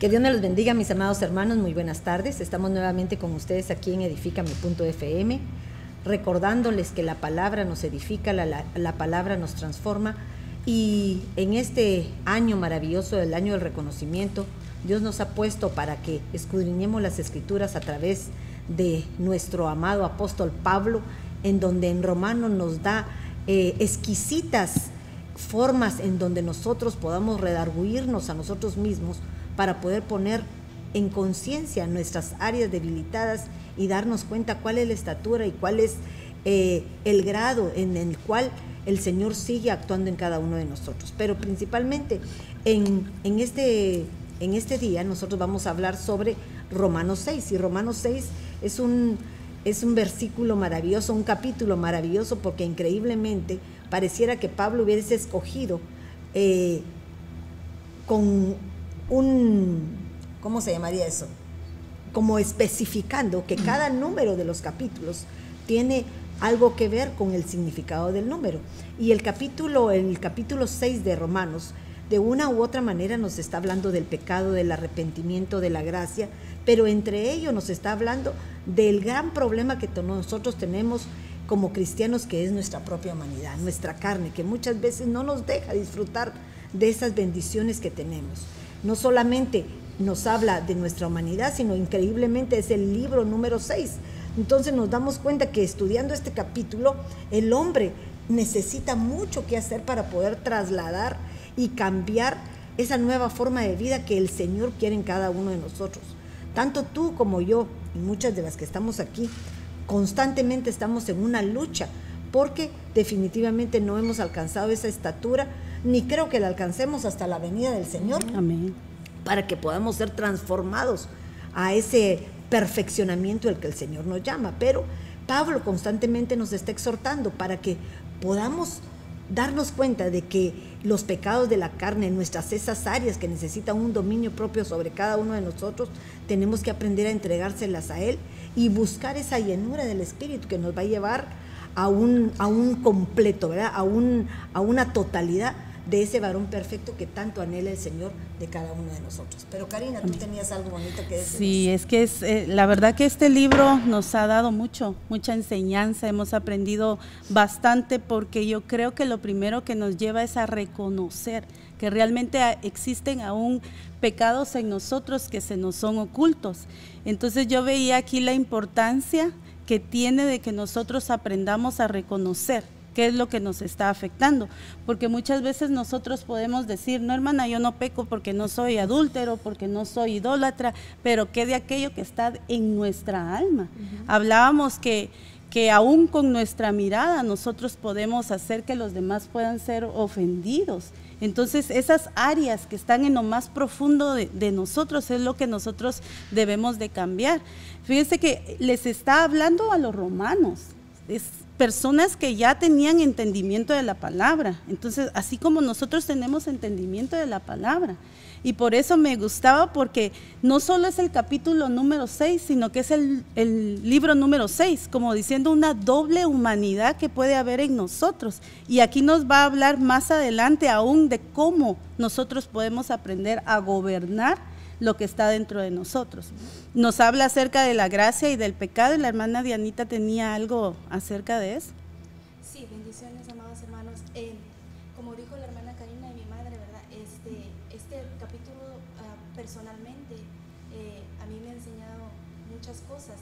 Que Dios me los bendiga, mis amados hermanos. Muy buenas tardes. Estamos nuevamente con ustedes aquí en Edifícame.fm, recordándoles que la palabra nos edifica, la, la, palabra nos transforma. Y en este año maravilloso, el año del reconocimiento, Dios nos ha puesto para que escudriñemos las escrituras a través de nuestro amado apóstol Pablo, en donde en Romano nos da eh, exquisitas formas en donde nosotros podamos redarguirnos a nosotros mismos para poder poner en conciencia nuestras áreas debilitadas y darnos cuenta cuál es la estatura y cuál es eh, el grado en el cual el Señor sigue actuando en cada uno de nosotros. Pero principalmente en, en, este, en este día nosotros vamos a hablar sobre Romanos 6 y Romanos 6 es un, es un versículo maravilloso, un capítulo maravilloso porque increíblemente pareciera que Pablo hubiese escogido eh, con un, ¿cómo se llamaría eso? Como especificando que cada número de los capítulos tiene algo que ver con el significado del número. Y el capítulo, el capítulo 6 de Romanos, de una u otra manera nos está hablando del pecado, del arrepentimiento, de la gracia, pero entre ellos nos está hablando del gran problema que nosotros tenemos como cristianos, que es nuestra propia humanidad, nuestra carne, que muchas veces no nos deja disfrutar de esas bendiciones que tenemos no solamente nos habla de nuestra humanidad, sino increíblemente es el libro número 6. Entonces nos damos cuenta que estudiando este capítulo, el hombre necesita mucho que hacer para poder trasladar y cambiar esa nueva forma de vida que el Señor quiere en cada uno de nosotros. Tanto tú como yo y muchas de las que estamos aquí, constantemente estamos en una lucha porque definitivamente no hemos alcanzado esa estatura ni creo que la alcancemos hasta la venida del Señor. Amén. Para que podamos ser transformados a ese perfeccionamiento al que el Señor nos llama. Pero Pablo constantemente nos está exhortando para que podamos darnos cuenta de que los pecados de la carne, nuestras esas áreas que necesitan un dominio propio sobre cada uno de nosotros, tenemos que aprender a entregárselas a Él y buscar esa llenura del Espíritu que nos va a llevar a un, a un completo, ¿verdad? A, un, a una totalidad de ese varón perfecto que tanto anhela el Señor de cada uno de nosotros. Pero Karina, tú tenías algo bonito que decir. Sí, es que es eh, la verdad que este libro nos ha dado mucho, mucha enseñanza, hemos aprendido bastante porque yo creo que lo primero que nos lleva es a reconocer que realmente existen aún pecados en nosotros que se nos son ocultos. Entonces yo veía aquí la importancia que tiene de que nosotros aprendamos a reconocer qué es lo que nos está afectando. Porque muchas veces nosotros podemos decir, no hermana, yo no peco porque no soy adúltero, porque no soy idólatra, pero qué de aquello que está en nuestra alma. Hablábamos que, que aún con nuestra mirada nosotros podemos hacer que los demás puedan ser ofendidos. Entonces, esas áreas que están en lo más profundo de, de, nosotros es lo que nosotros debemos de cambiar. Fíjense que les está hablando a los romanos. Es, personas que ya tenían entendimiento de la palabra. Entonces, así como nosotros tenemos entendimiento de la palabra. Y por eso me gustaba porque no solo es el capítulo número 6, sino que es el, el, libro número 6, como diciendo una doble humanidad que puede haber en nosotros. Y aquí nos va a hablar más adelante aún de cómo nosotros podemos aprender a gobernar lo que está dentro de nosotros. Nos habla acerca de la gracia y del pecado y la hermana Dianita tenía algo acerca de eso. Sí, bendiciones, amados hermanos. Eh, como dijo la hermana Karina y mi madre, ¿verdad? Este, este capítulo uh, personalmente eh, a mí me ha enseñado muchas cosas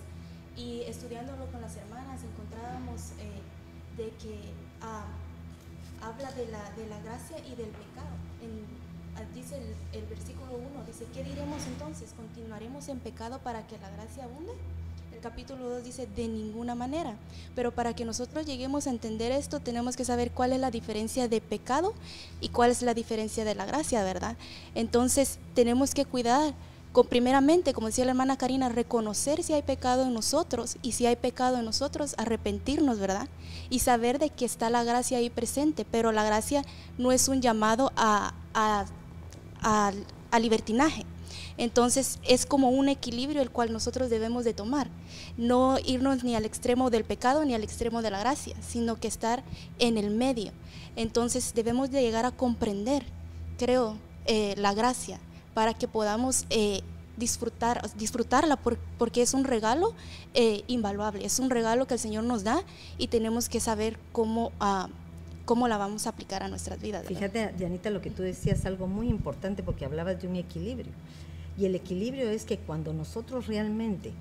y estudiándolo con las hermanas encontrábamos eh, de que uh, habla de la, de la gracia y del pecado. En, dice el, versículo 1, dice, ¿qué diremos entonces? ¿Continuaremos en pecado para que la gracia abunde? El capítulo 2 dice, de ninguna manera. Pero para que nosotros lleguemos a entender esto, tenemos que saber cuál es la diferencia de pecado y cuál es la diferencia de la gracia, ¿verdad? Entonces, tenemos que cuidar con, primeramente, como decía la hermana Karina, reconocer si hay pecado en nosotros y si hay pecado en nosotros, arrepentirnos, ¿verdad? Y saber de que está la gracia ahí presente, pero la gracia no es un llamado a al, libertinaje. Entonces es como un equilibrio el cual nosotros debemos de tomar. No irnos ni al extremo del pecado ni al extremo de la gracia, sino que estar en el medio. Entonces debemos de llegar a comprender, creo, eh, la gracia para que podamos eh, disfrutar, disfrutarla porque es un regalo eh, invaluable, es un regalo que el Señor nos da y tenemos que saber cómo, ah, cómo la vamos a aplicar a nuestras vidas. Fíjate, Dianita, lo que tú decías, algo muy importante porque hablabas de un equilibrio. Y el equilibrio es que cuando nosotros realmente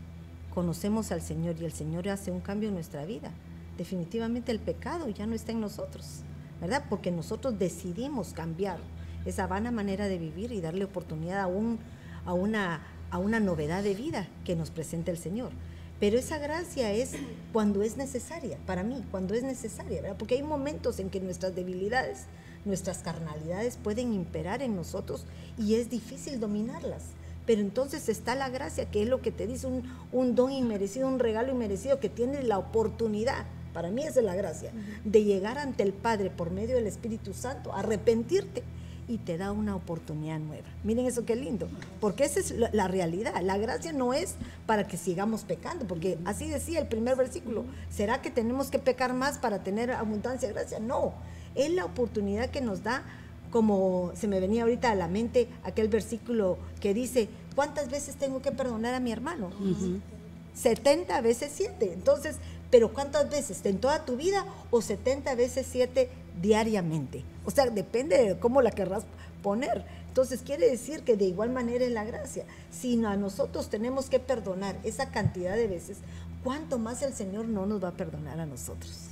conocemos al Señor y el Señor hace un cambio en nuestra vida, definitivamente el pecado ya no está en nosotros, ¿verdad? Porque nosotros decidimos cambiar esa vana manera de vivir y darle oportunidad a un a una, a una novedad de vida que nos presenta el Señor. Pero esa gracia es cuando es necesaria, para mí, cuando es necesaria, ¿verdad? Porque hay momentos en que nuestras debilidades, nuestras carnalidades pueden imperar en nosotros y es difícil dominarlas. Pero entonces está la gracia, que es lo que te dice un, un don inmerecido, un regalo inmerecido, que tienes la oportunidad, para mí esa es la gracia, de llegar ante el Padre por medio del Espíritu Santo, arrepentirte y te da una oportunidad nueva. Miren eso qué lindo, porque esa es la, realidad. La gracia no es para que sigamos pecando, porque así decía el primer versículo. ¿Será que tenemos que pecar más para tener abundancia de gracia? No, es la oportunidad que nos da, como se me venía ahorita a la mente aquel versículo que dice, ¿cuántas veces tengo que perdonar a mi hermano? 70 veces 7. Entonces, pero ¿cuántas veces? ¿En toda tu vida o 70 veces 7 diariamente? O sea, depende de cómo la querrás poner. Entonces quiere decir que de igual manera es la gracia. Si a nosotros tenemos que perdonar esa cantidad de veces, ¿cuánto más el Señor no nos va a perdonar a nosotros?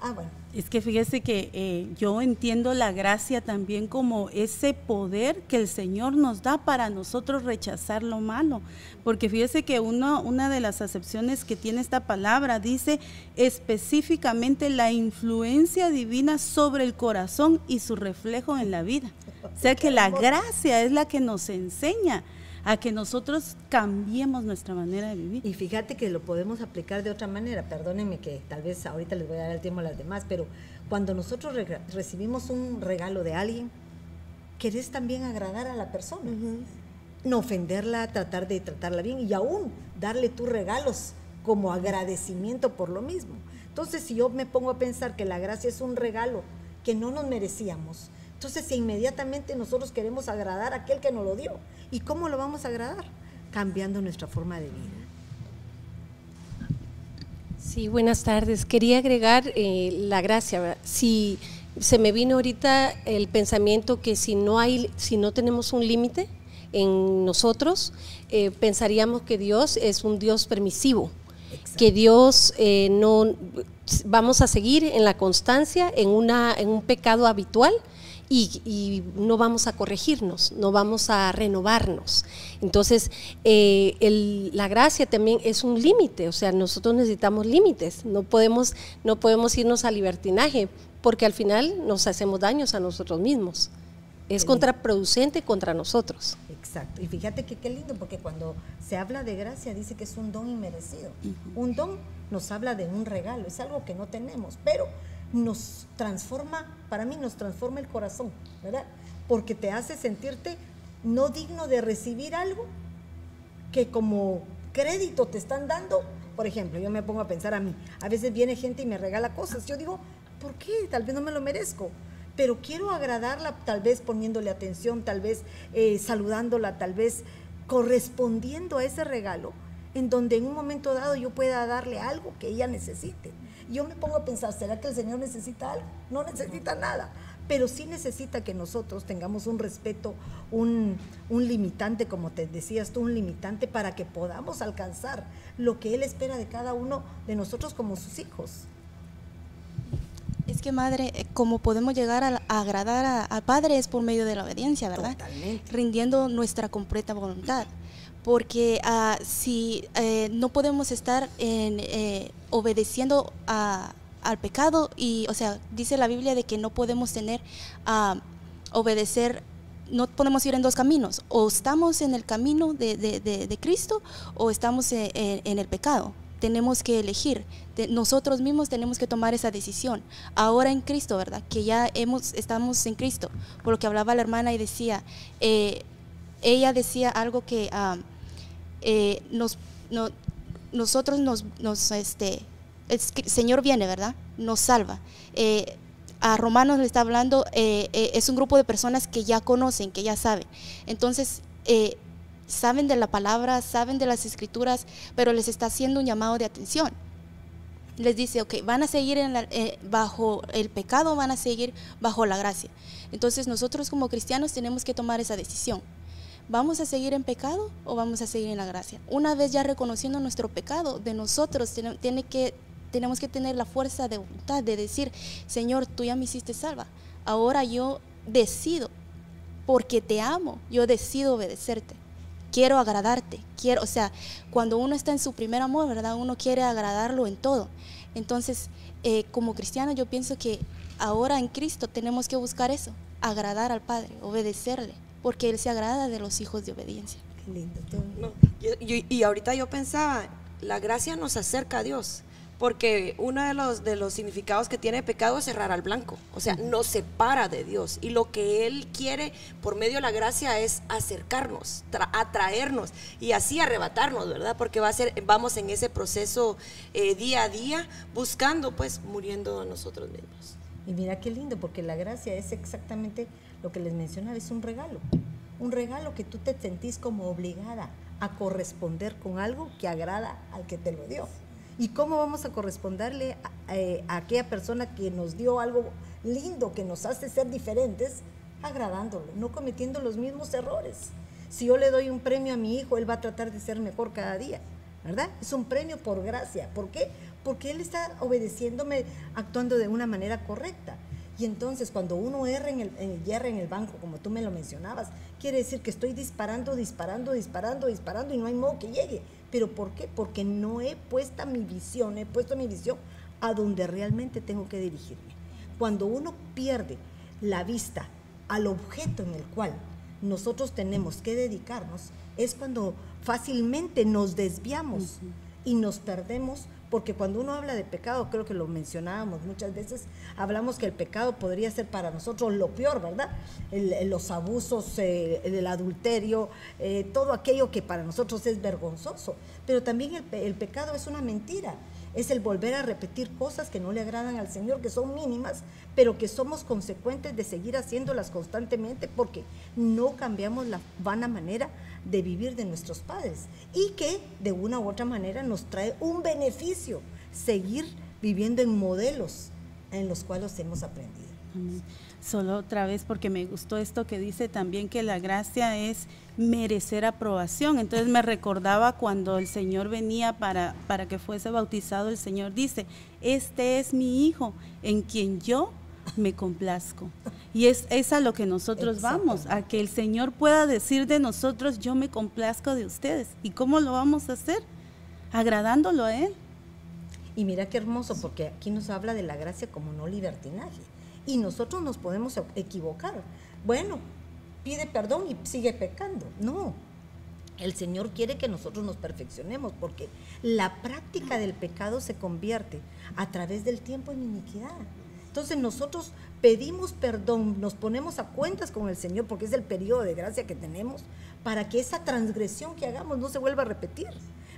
ah, bueno. Es que fíjese que eh, yo entiendo la gracia también como ese poder que el Señor nos da para nosotros rechazar lo malo. Porque fíjese que uno, una de las acepciones que tiene esta palabra dice específicamente la influencia divina sobre el corazón y su reflejo en la vida. O sea que la gracia es la que nos enseña a que nosotros cambiemos nuestra manera de vivir. Y fíjate que lo podemos aplicar de otra manera, perdónenme que tal vez ahorita les voy a dar el tiempo a las demás, pero cuando nosotros recibimos un regalo de alguien, querés también agradar a la persona, no ofenderla, tratar de tratarla bien y aún darle tus regalos como agradecimiento por lo mismo. Entonces, si yo me pongo a pensar que la gracia es un regalo que no nos merecíamos, entonces, inmediatamente nosotros queremos agradar a aquel que nos lo dio. ¿Y cómo lo vamos a agradar? Cambiando nuestra forma de vida. Sí, buenas tardes. Quería agregar eh, la gracia. Si se me vino ahorita el pensamiento que si no hay, si no tenemos un límite en nosotros, eh, pensaríamos que Dios es un Dios permisivo, que Dios eh, no vamos a seguir en la constancia en una en un pecado habitual y, no vamos a corregirnos, no vamos a renovarnos. Entonces, eh, la gracia también es un límite, o sea, nosotros necesitamos límites, no podemos, no podemos irnos al libertinaje, porque al final nos hacemos daños a nosotros mismos. Es contraproducente contra nosotros. Exacto. Y fíjate que qué lindo, porque cuando se habla de gracia dice que es un don inmerecido. Un don nos habla de un regalo, es algo que no tenemos, pero nos transforma, para mí nos transforma el corazón, ¿verdad? Porque te hace sentirte no digno de recibir algo que como crédito te están dando. Por ejemplo, yo me pongo a pensar a mí, a veces viene gente y me regala cosas, yo digo, ¿por qué? Tal vez no me lo merezco, pero quiero agradarla tal vez poniéndole atención, tal vez eh, saludándola, tal vez correspondiendo a ese regalo, en donde en un momento dado yo pueda darle algo que ella necesite yo me pongo a pensar, ¿será que el Señor necesita algo? No necesita nada, pero sí necesita que nosotros tengamos un respeto, un, limitante, como te decías tú, un limitante para que podamos alcanzar lo que Él espera de cada uno de nosotros como sus hijos. Es que madre, eh, como podemos llegar a, agradar al Padre es por medio de la obediencia, ¿verdad? Totalmente. Rindiendo nuestra completa voluntad porque uh, si eh, no podemos estar en, eh, obedeciendo al pecado y, o sea, dice la Biblia de que no podemos tener, uh, obedecer, no podemos ir en dos caminos, o estamos en el camino de, Cristo o estamos en, el pecado. Tenemos que elegir, nosotros mismos tenemos que tomar esa decisión. Ahora en Cristo, ¿verdad? Que ya hemos, estamos en Cristo, por lo que hablaba la hermana y decía, eh, ella decía algo que eh, nos, nosotros nos, nos, este, el Señor viene, ¿verdad? Nos salva. Eh, a Romanos le está hablando, eh, eh, es un grupo de personas que ya conocen, que ya saben. Entonces, saben de la palabra, saben de las escrituras, pero les está haciendo un llamado de atención. Les dice, ok, van a seguir en la- eh, bajo el pecado, van a seguir bajo la gracia. Entonces nosotros como cristianos tenemos que tomar esa decisión. ¿Vamos a seguir en pecado o vamos a seguir en la gracia? Una vez ya reconociendo nuestro pecado, de nosotros tiene, que, tenemos que tener la fuerza de voluntad de decir, Señor, tú ya me hiciste salva. Ahora yo decido, porque te amo, yo decido obedecerte. Quiero agradarte, quiero, o sea, cuando uno está en su primer amor, ¿verdad? Uno quiere agradarlo en todo. Entonces, eh, como cristiano, yo pienso que ahora en Cristo tenemos que buscar eso, agradar al Padre, obedecerle, porque Él se agrada de los hijos de obediencia. Qué lindo. Tú- No, yo- yo- y ahorita yo pensaba, la gracia nos acerca a Dios, porque uno de los, de los significados que tiene pecado es cerrar al blanco, o sea, nos separa de Dios. Y lo que Él quiere por medio de la gracia es acercarnos, tra- atraernos y así arrebatarnos, ¿verdad? Porque va a ser, vamos en ese proceso eh, día a día, buscando, pues, muriendo a nosotros mismos. Y mira qué lindo, porque la gracia es exactamente lo que les mencionaba, es un regalo. Un regalo que tú te sentís como obligada a corresponder con algo que agrada al que te lo dio. ¿Y cómo vamos a corresponderle a, eh, a aquella persona que nos dio algo lindo, que nos hace ser diferentes, agradándolo, no cometiendo los mismos errores? Si yo le doy un premio a mi hijo, él va a tratar de ser mejor cada día. ¿verdad? Es un premio por gracia. ¿Por qué? Porque Él está obedeciéndome, actuando de una manera correcta. Y entonces cuando uno erra en el, en, en el banco, como tú me lo mencionabas, quiere decir que estoy disparando, disparando, disparando, disparando y no hay modo que llegue. ¿Pero por qué? Porque no he puesto mi visión, he puesto mi visión a donde realmente tengo que dirigirme. Cuando uno pierde la vista al objeto en el cual nosotros tenemos que dedicarnos, es cuando fácilmente nos desviamos y nos perdemos, porque cuando uno habla de pecado, creo que lo mencionábamos muchas veces, hablamos que el pecado podría ser para nosotros lo peor, ¿verdad? Los abusos, eh, el adulterio, eh, todo aquello que para nosotros es vergonzoso, pero también el pecado es una mentira. Es el volver a repetir cosas que no le agradan al Señor, que son mínimas, pero que somos consecuentes de seguir haciéndolas constantemente porque no cambiamos la vana manera de vivir de nuestros padres y que de una u otra manera nos trae un beneficio seguir viviendo en modelos en los cuales hemos aprendido. Solo otra vez porque me gustó esto que dice también que la gracia es merecer aprobación. Entonces me recordaba cuando el Señor venía para, para que fuese bautizado, el Señor dice, este es mi Hijo en quien yo me complazco. Y es, es a lo que nosotros vamos, a que el Señor pueda decir de nosotros, yo me complazco de ustedes. ¿Y cómo lo vamos a hacer? Agradándolo a Él. Y mira qué hermoso, porque aquí nos habla de la gracia como no libertinaje. Y nosotros nos podemos equivocar. Bueno, pide perdón y sigue pecando. No. El Señor quiere que nosotros nos perfeccionemos, porque la práctica del pecado se convierte a través del tiempo en iniquidad. Entonces nosotros pedimos perdón, nos ponemos a cuentas con el Señor, porque es el periodo de gracia que tenemos, para que esa transgresión que hagamos no se vuelva a repetir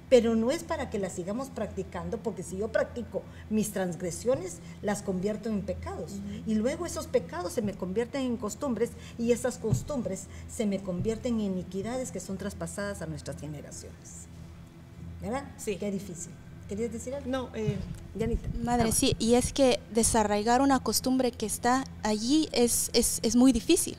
pero no es para que las sigamos practicando, porque si yo practico mis transgresiones, las convierto en pecados. Uh -huh. Y luego esos pecados se me convierten en costumbres y esas costumbres se me convierten en iniquidades que son traspasadas a nuestras generaciones. ¿Verdad? Sí. Qué difícil. ¿Querías decir algo? No, eh, Janita. Madre, ah, sí, y es que desarraigar una costumbre que está allí es, es, es muy difícil.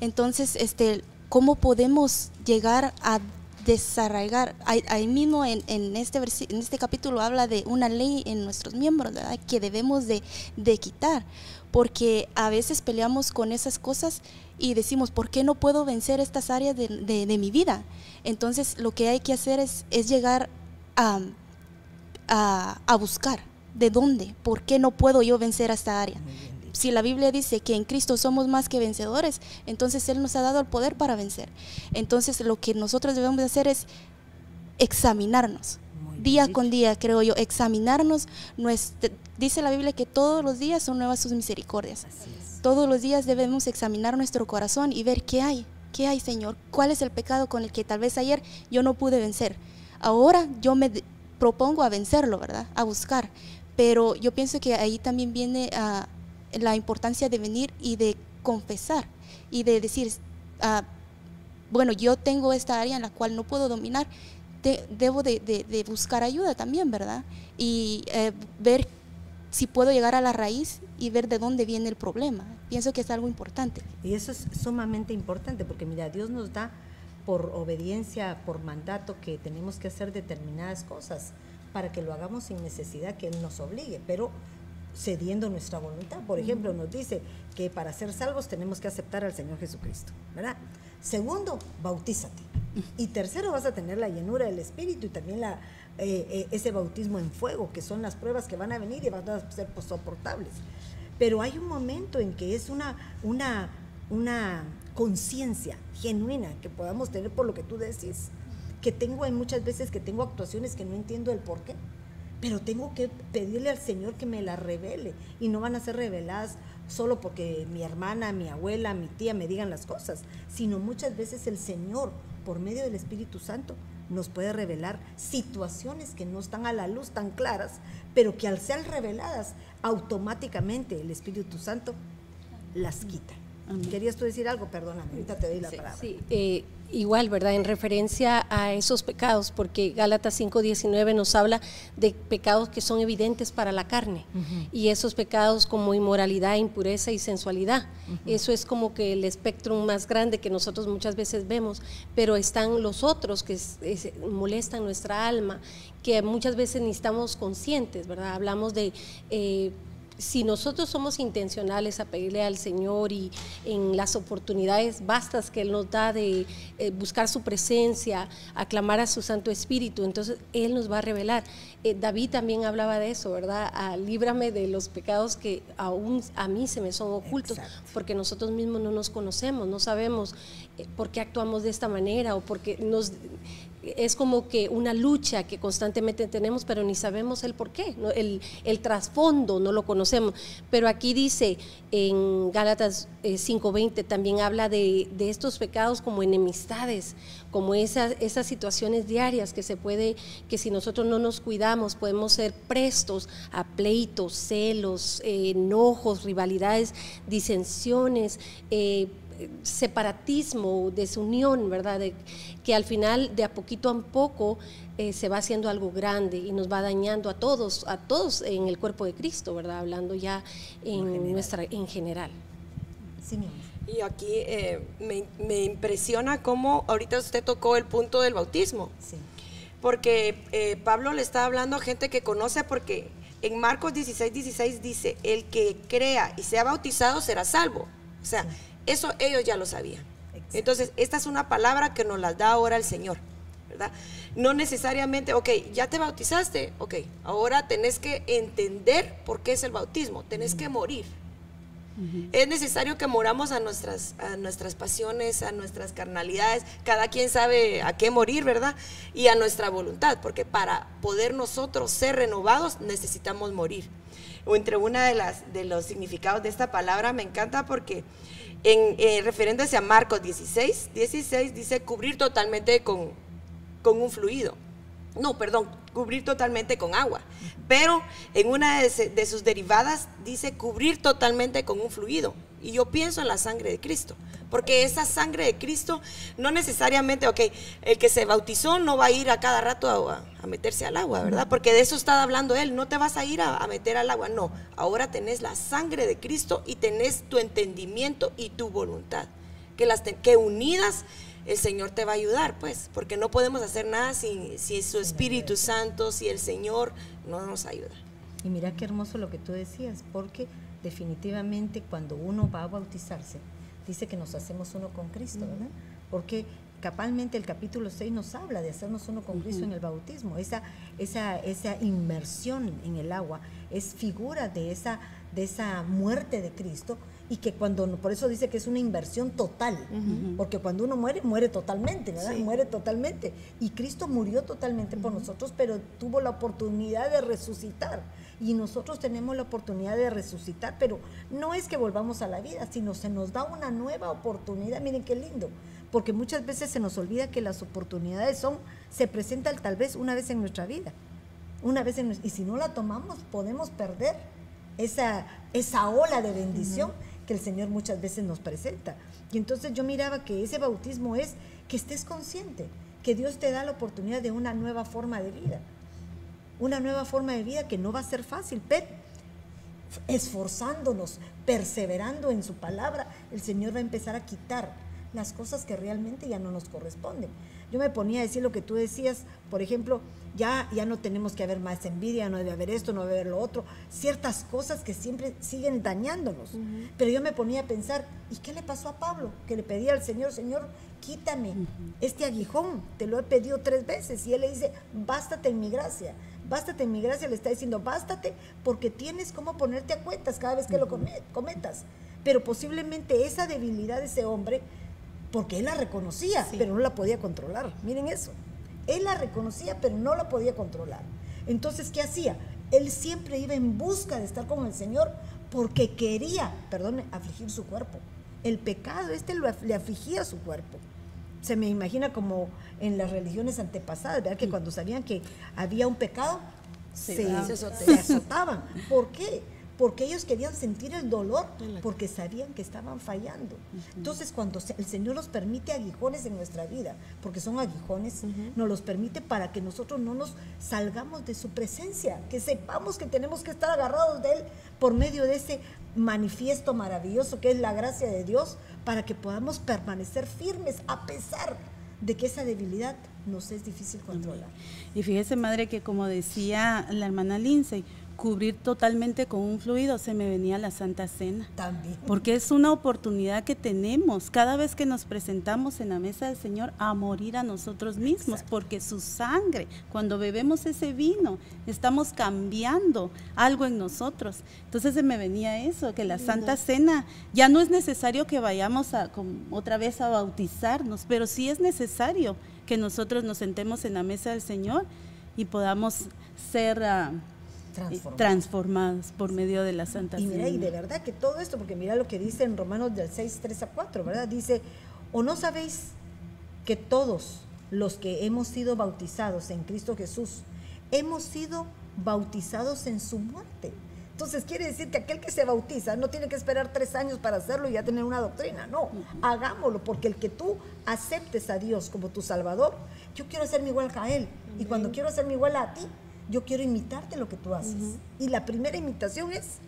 Entonces, este, ¿cómo podemos llegar a desarraigar. Ahí, ahí mismo en, en, este en este capítulo habla de una ley en nuestros miembros, ¿verdad? Que debemos de, de, quitar, porque a veces peleamos con esas cosas y decimos, ¿por qué no puedo vencer estas áreas de, de, de mi vida? Entonces lo que hay que hacer es, es llegar a, a, a, buscar de dónde, por qué no puedo yo vencer esta área. Si la Biblia dice que en Cristo somos más que vencedores, entonces Él nos ha dado el poder para vencer. Entonces lo que nosotros debemos de hacer es examinarnos, día con día, creo yo, examinarnos. Nuestra, dice la Biblia que todos los días son nuevas sus misericordias. Todos los días debemos examinar nuestro corazón y ver qué hay, qué hay, Señor, cuál es el pecado con el que tal vez ayer yo no pude vencer. Ahora yo me propongo a vencerlo, ¿verdad? A buscar. Pero yo pienso que ahí también viene a la importancia de venir y de confesar y de decir, ah, bueno, yo tengo esta área en la cual no puedo dominar, debo de, buscar ayuda también, ¿verdad? Y eh, ver si puedo llegar a la raíz y ver de dónde viene el problema. Pienso que es algo importante. Y eso es sumamente importante porque mira, Dios nos da por obediencia, por mandato, que tenemos que hacer determinadas cosas para que lo hagamos sin necesidad que Él nos obligue, pero cediendo nuestra voluntad. Por ejemplo, nos dice que para ser salvos tenemos que aceptar al Señor Jesucristo, ¿verdad? Segundo, bautízate. Y tercero, vas a tener la llenura del Espíritu y también la, eh, eh, ese bautismo en fuego, que son las pruebas que van a venir y van a ser soportables. Pero hay un momento en que es una, una, una conciencia genuina que podamos tener por lo que tú decís, que tengo, muchas veces que tengo actuaciones que no entiendo el por qué, pero tengo que pedirle al Señor que me las revele y no van a ser reveladas solo porque mi hermana, mi abuela, mi tía me digan las cosas, sino muchas veces el Señor, por medio del Espíritu Santo, nos puede revelar situaciones que no están a la luz tan claras, pero que al ser reveladas, automáticamente el Espíritu Santo las quita. ¿Querías tú decir algo? Perdóname, ahorita te doy la palabra. Sí, eh, igual, ¿verdad? En referencia a esos pecados, porque Gálatas 5.19 nos habla de pecados que son evidentes para la carne, y esos pecados como inmoralidad, impureza y sensualidad. Eso es como que el espectro más grande que nosotros muchas veces vemos, pero están los otros que molestan nuestra alma, que muchas veces ni estamos conscientes, ¿verdad? Hablamos de... Eh, si nosotros somos intencionales a pedirle al Señor y en las oportunidades vastas que Él nos da de eh, buscar su presencia, aclamar a su Santo Espíritu, entonces Él nos va a revelar. Eh, David también hablaba de eso, ¿verdad? Ah, líbrame de los pecados que aún a mí se me son ocultos, porque nosotros mismos no nos conocemos, no sabemos eh, por qué actuamos de esta manera o porque nos es como que una lucha que constantemente tenemos, pero ni sabemos el por qué, el, trasfondo no lo conocemos. Pero aquí dice en Gálatas 5.20, eh, también habla de, estos pecados como enemistades, como esas, esas situaciones diarias que se puede, que si nosotros no nos cuidamos, podemos ser prestos a pleitos, celos, eh, enojos, rivalidades, disensiones. Eh, separatismo, desunión, ¿verdad? De, que al final, de a poquito a poco, eh, se va haciendo algo grande y nos va dañando a todos, a todos en el cuerpo de Cristo, ¿verdad? Hablando ya en, nuestra, en general. Sí, y aquí eh, me, impresiona cómo ahorita usted tocó el punto del bautismo. Sí. Porque eh, Pablo le está hablando a gente que conoce porque en Marcos 16, 16 dice, el que crea y sea bautizado será salvo. O sea, eso ellos ya lo sabían. Entonces, esta es una palabra que nos la da ahora el Señor, ¿verdad? No necesariamente, ok, ya te bautizaste, ok, ahora tenés que entender por qué es el bautismo, tenés que morir. Es necesario que moramos a nuestras, a nuestras pasiones, a nuestras carnalidades, cada quien sabe a qué morir, ¿verdad? Y a nuestra voluntad, porque para poder nosotros ser renovados necesitamos morir. O entre una de las de los significados de esta palabra me encanta porque en, eh, refiriéndose a Marcos 16, 16 dice cubrir totalmente con, con un fluido. No, perdón, cubrir totalmente con agua. Pero en una de, sus derivadas dice cubrir totalmente con un fluido. Y yo pienso en la sangre de Cristo. Porque esa sangre de Cristo no necesariamente, ok, el que se bautizó no va a ir a cada rato a, meterse al agua, ¿verdad? Porque de eso está hablando él, no te vas a ir a, meter al agua, no. Ahora tenés la sangre de Cristo y tenés tu entendimiento y tu voluntad. Que, las que unidas el Señor te va a ayudar, pues, porque no podemos hacer nada si, si su Espíritu Santo, si el Señor no nos ayuda. Y mira qué hermoso lo que tú decías, porque definitivamente cuando uno va a bautizarse, dice que nos hacemos uno con Cristo, ¿verdad? Porque capalmente el capítulo 6 nos habla de hacernos uno con Cristo en el bautismo. Esa, esa, esa inmersión en el agua es figura de esa, de esa muerte de Cristo y que cuando, por eso dice que es una inversión total, porque cuando uno muere, muere totalmente, ¿verdad? Muere totalmente. Y Cristo murió totalmente por nosotros, pero tuvo la oportunidad de resucitar. Y nosotros tenemos la oportunidad de resucitar, pero no es que volvamos a la vida, sino se nos da una nueva oportunidad. Miren qué lindo, porque muchas veces se nos olvida que las oportunidades son, se presentan tal vez una vez en nuestra vida, una vez en, y si no la tomamos podemos perder esa, esa ola de bendición que el Señor muchas veces nos presenta. Y entonces yo miraba que ese bautismo es que estés consciente, que Dios te da la oportunidad de una nueva forma de vida. Una nueva forma de vida que no va a ser fácil, pero esforzándonos, perseverando en su palabra, el Señor va a empezar a quitar las cosas que realmente ya no nos corresponden. Yo me ponía a decir lo que tú decías, por ejemplo, ya, ya no tenemos que haber más envidia, no debe haber esto, no debe haber lo otro, ciertas cosas que siempre siguen dañándonos. Pero yo me ponía a pensar, ¿y qué le pasó a Pablo? Que le pedía al Señor, Señor, quítame este aguijón, te lo he pedido tres veces. Y él le dice, bástate en mi gracia. Bástate en mi gracia, le está diciendo, bástate porque tienes cómo ponerte a cuentas cada vez que lo cometas. Pero posiblemente esa debilidad de ese hombre porque él la reconocía, pero no la podía controlar. Miren eso. Él la reconocía, pero no la podía controlar. Entonces, ¿qué hacía? Él siempre iba en busca de estar con el Señor porque quería, perdón, afligir su cuerpo. El pecado este le afligía su cuerpo. Se me imagina como en las religiones antepasadas, ¿verdad? Que cuando sabían que había un pecado, se, se azotaban. ¿Por qué? Porque ellos querían sentir el dolor porque sabían que estaban fallando. Entonces, cuando el Señor nos permite aguijones en nuestra vida, porque son aguijones, nos los permite para que nosotros no nos salgamos de su presencia, que sepamos que tenemos que estar agarrados de Él por medio de ese manifiesto maravilloso que es la gracia de Dios, para que podamos permanecer firmes a pesar de que esa debilidad nos es difícil controlar. Y fíjese, madre, que como decía la hermana Lindsay, cubrir totalmente con un fluido, se me venía la Santa Cena. También. Porque es una oportunidad que tenemos cada vez que nos presentamos en la mesa del Señor a morir a nosotros mismos, porque su sangre, cuando bebemos ese vino, estamos cambiando algo en nosotros. Entonces se me venía eso, que la Santa Cena ya no es necesario que vayamos a, otra vez a bautizarnos, pero sí es necesario que nosotros nos sentemos en la mesa del Señor y podamos ser... Transformados. por medio de la Santa y mira, y de verdad que todo esto, porque mira lo que dice en Romanos del 6, 3 a 4, ¿verdad? Dice, o no sabéis que todos los que hemos sido bautizados en Cristo Jesús, hemos sido bautizados en su muerte. Entonces quiere decir que aquel que se bautiza no tiene que esperar tres años para hacerlo y ya tener una doctrina. No, hagámoslo, porque el que tú aceptes a Dios como tu Salvador, yo quiero hacerme igual a Él. Y cuando quiero hacerme igual a ti, yo quiero imitarte lo que tú haces. Y la primera imitación es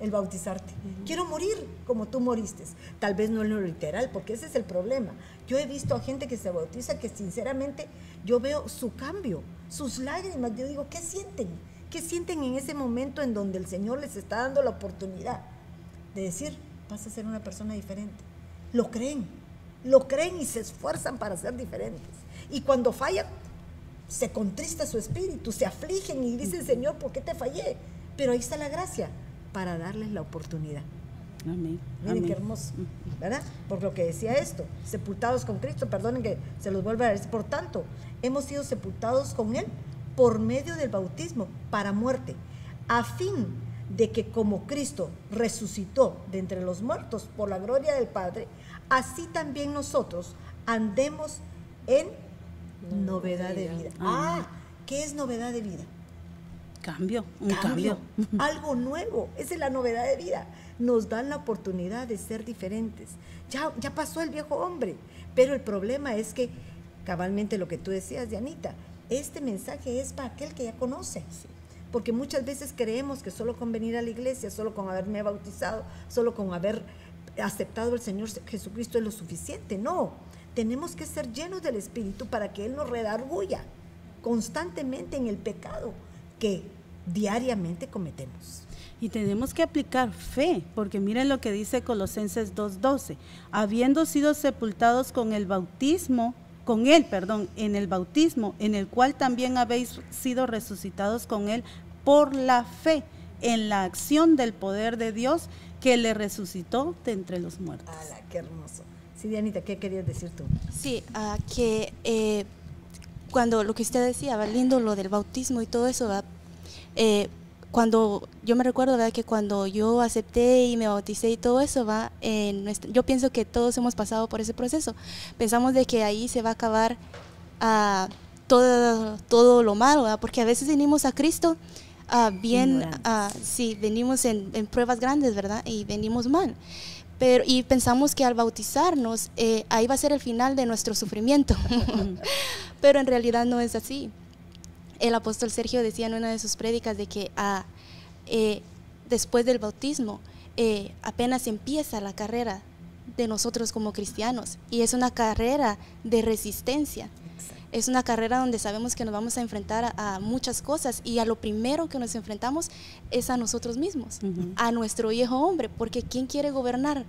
el bautizarte. Quiero morir como tú moriste. Tal vez no en lo literal, porque ese es el problema. Yo he visto a gente que se bautiza que sinceramente yo veo su cambio, sus lágrimas. Yo digo, ¿qué sienten? ¿Qué sienten en ese momento en donde el Señor les está dando la oportunidad de decir, vas a ser una persona diferente? Lo creen, lo creen y se esfuerzan para ser diferentes. Y cuando fallan, se contrista su espíritu, se afligen y dicen, Señor, ¿por qué te fallé? Pero ahí está la gracia para darles la oportunidad. Amén. Miren qué hermoso, ¿verdad? Por lo que decía esto, sepultados con Cristo, perdonen que se los vuelva a decir. Por tanto, hemos sido sepultados con Él por medio del bautismo para muerte, a fin de que como Cristo resucitó de entre los muertos por la gloria del Padre, así también nosotros andemos en novedad de vida. Ah, ¿qué es novedad de vida? Cambio, un cambio. Algo nuevo, esa es la novedad de vida. Nos dan la oportunidad de ser diferentes. Ya, ya pasó el viejo hombre, pero el problema es que, cabalmente lo que tú decías, Dianita, este mensaje es para aquel que ya conoce. Porque muchas veces creemos que solo con venir a la iglesia, solo con haberme bautizado, solo con haber aceptado al Señor Jesucristo es lo suficiente. No, tenemos que ser llenos del Espíritu para que Él nos redarguya constantemente en el pecado que diariamente cometemos. Y tenemos que aplicar fe, porque miren lo que dice Colosenses 2.12, habiendo sido sepultados con el bautismo, con Él, perdón, en el bautismo, en el cual también habéis sido resucitados con Él por la fe en la acción del poder de Dios que le resucitó de entre los muertos. ¡Hala, qué hermoso! Sí, Dianita, ¿qué querías decir tú? Sí, uh, que eh, cuando lo que usted decía, va lindo lo del bautismo y todo eso, ¿va? Eh, cuando yo me recuerdo ¿verdad? que cuando yo acepté y me bauticé y todo eso va yo pienso que todos hemos pasado por ese proceso pensamos de que ahí se va a acabar uh, todo todo lo malo ¿verdad? porque a veces venimos a Cristo ah, bien, ah, sí, venimos en, en pruebas grandes, ¿verdad? Y venimos mal. Pero, y pensamos que al bautizarnos, eh, ahí va a ser el final de nuestro sufrimiento. Pero en realidad no es así. El apóstol Sergio decía en una de sus prédicas de que ah, eh, después del bautismo eh, apenas empieza la carrera de nosotros como cristianos y es una carrera de resistencia. Es una carrera donde sabemos que nos vamos a enfrentar a, a muchas cosas y a lo primero que nos enfrentamos es a nosotros mismos, a nuestro viejo hombre, porque ¿quién quiere gobernar?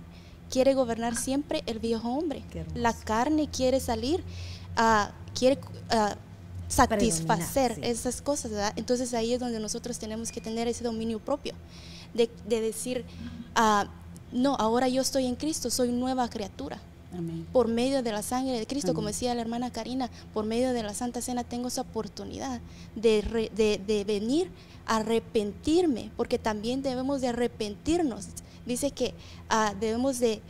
Quiere gobernar siempre el viejo hombre. La carne quiere salir, ah, quiere ah, satisfacer sí. esas cosas, ¿verdad? Entonces ahí es donde nosotros tenemos que tener ese dominio propio, de, de decir, ah, no, ahora yo estoy en Cristo, soy nueva criatura Amén. por medio de la sangre de Cristo, como decía la hermana Karina, por medio de la Santa Cena tengo esa oportunidad de, re- de- de venir a arrepentirme, porque también debemos de arrepentirnos. Dice que ah, debemos de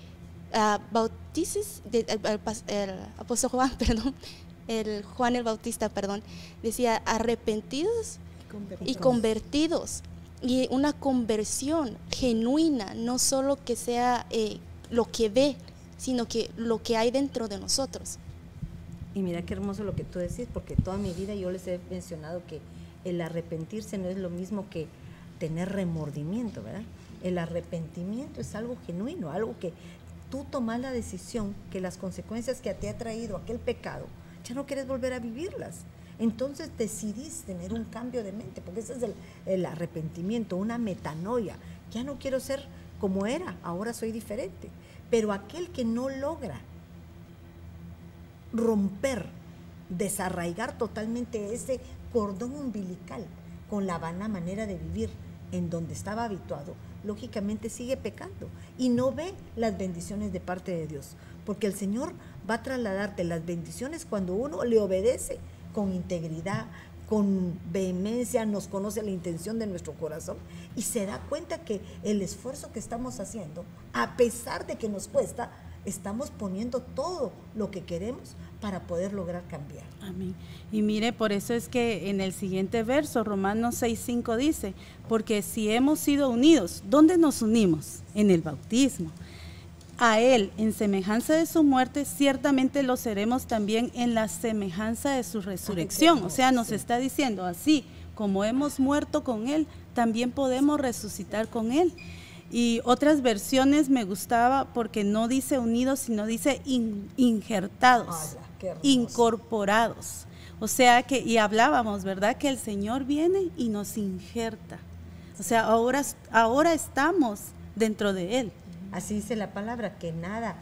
bautices, de- el, el pas- el apóstol Juan, perdón, el Juan el Bautista, perdón, decía arrepentidos y convertidos. Y una conversión genuina, no solo que sea eh, lo que ve, sino que lo que hay dentro de nosotros. Y mira qué hermoso lo que tú decís, porque toda mi vida yo les he mencionado que el arrepentirse no es lo mismo que tener remordimiento, ¿verdad? El arrepentimiento es algo genuino, algo que tú tomas la decisión que las consecuencias que te ha traído aquel pecado, ya no quieres volver a vivirlas. Entonces decidís tener un cambio de mente, porque ese es el, el arrepentimiento, una metanoia. Ya no quiero ser como era, ahora soy diferente. Pero aquel que no logra romper, desarraigar totalmente ese cordón umbilical con la vana manera de vivir en donde estaba habituado, lógicamente sigue pecando y no ve las bendiciones de parte de Dios, porque el Señor va a trasladarte las bendiciones cuando uno le obedece con integridad, con vehemencia, nos conoce la intención de nuestro corazón y se da cuenta que el esfuerzo que estamos haciendo, a pesar de que nos cuesta, estamos poniendo todo lo que queremos para poder lograr cambiar. Amén. Y mire, por eso es que en el siguiente verso, Romanos 6.5 dice, porque si hemos sido unidos, ¿dónde nos unimos? En el bautismo. A Él, en semejanza de su muerte, ciertamente lo seremos también en la semejanza de su resurrección. O sea, nos está diciendo así, como hemos muerto con Él, también podemos resucitar con Él. Y otras versiones me gustaba porque no dice unidos, sino dice in- injertados hermoso. incorporados. O sea que, y hablábamos, ¿verdad? Que el Señor viene y nos injerta. O sea, ahora, ahora estamos dentro de Él. Así dice la palabra, que nada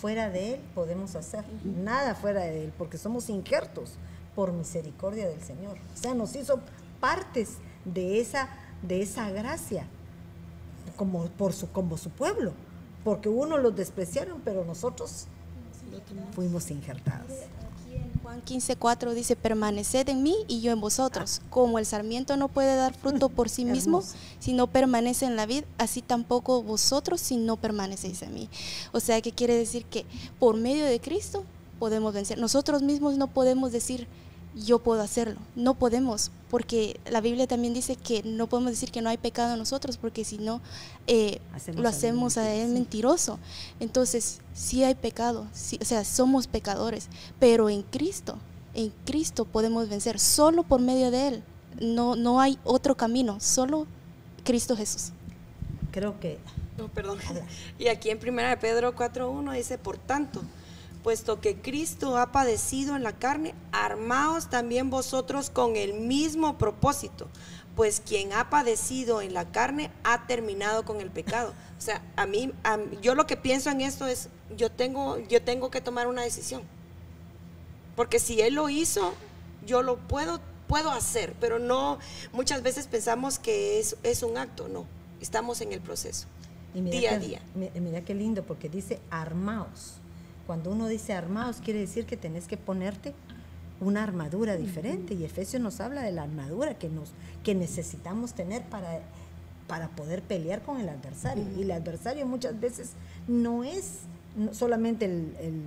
fuera de Él podemos hacer, nada fuera de Él, porque somos injertos por misericordia del Señor. O sea, nos hizo partes de esa, de esa gracia, como, por su, como su pueblo, porque unos los despreciaron, pero nosotros fuimos injertados. Juan 15:4 dice, permaneced en mí y yo en vosotros. Como el sarmiento no puede dar fruto por sí mismo si no permanece en la vid, así tampoco vosotros si no permanecéis en mí. O sea, que quiere decir que por medio de Cristo podemos vencer. Nosotros mismos no podemos decir, yo puedo hacerlo. No podemos, porque la Biblia también dice que no podemos decir que no hay pecado en nosotros, porque si no, eh, lo hacemos a él mentiroso. mentiroso. Entonces, sí hay pecado, sí, o sea, somos pecadores, pero en Cristo, en Cristo podemos vencer, solo por medio de Él. No, no hay otro camino, solo Cristo Jesús. Creo que No, perdón. Y aquí en 1 de Pedro 4.1 dice, por tanto, puesto que Cristo ha padecido en la carne, armaos también vosotros con el mismo propósito, pues quien ha padecido en la carne ha terminado con el pecado. O sea, a mí, a yo lo que pienso en esto es, yo tengo, yo tengo que tomar una decisión. Porque si Él lo hizo, yo lo puedo, puedo hacer, pero no, muchas veces pensamos que es, es un acto, no, estamos en el proceso. Y mira día a día. mi- Mira qué lindo, porque dice armaos. Cuando uno dice armaos, quiere decir que tenés que ponerte una armadura diferente. Y Efesios nos habla de la armadura que, nos, que necesitamos tener para, para poder pelear con el adversario. Y el adversario muchas veces no es solamente el, el-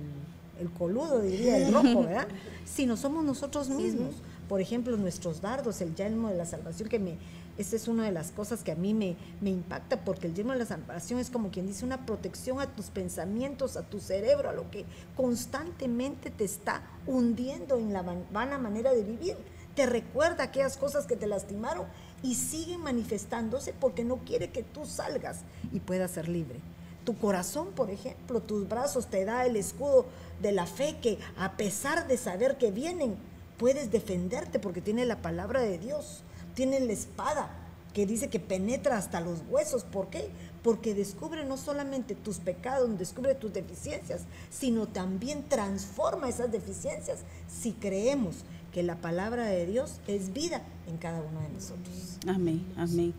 el coludo, diría el rojo, ¿verdad? Sino somos nosotros mismos. Por ejemplo, nuestros dardos, el yelmo de la salvación que me, Esa es una de las cosas que a mí me, impacta, porque el yelmo de la salvación es como quien dice una protección a tus pensamientos, a tu cerebro, a lo que constantemente te está hundiendo en la vana manera de vivir. Te recuerda aquellas cosas que te lastimaron y siguen manifestándose porque no quiere que tú salgas y puedas ser libre. Tu corazón, por ejemplo, tus brazos te da el escudo de la fe que a pesar de saber que vienen, puedes defenderte porque tiene la palabra de Dios tiene la espada que dice que penetra hasta los huesos. ¿Por qué? Porque descubre no solamente tus pecados, descubre tus deficiencias, sino también transforma esas deficiencias si creemos que la palabra de Dios es vida en cada uno de nosotros. Amén, amén.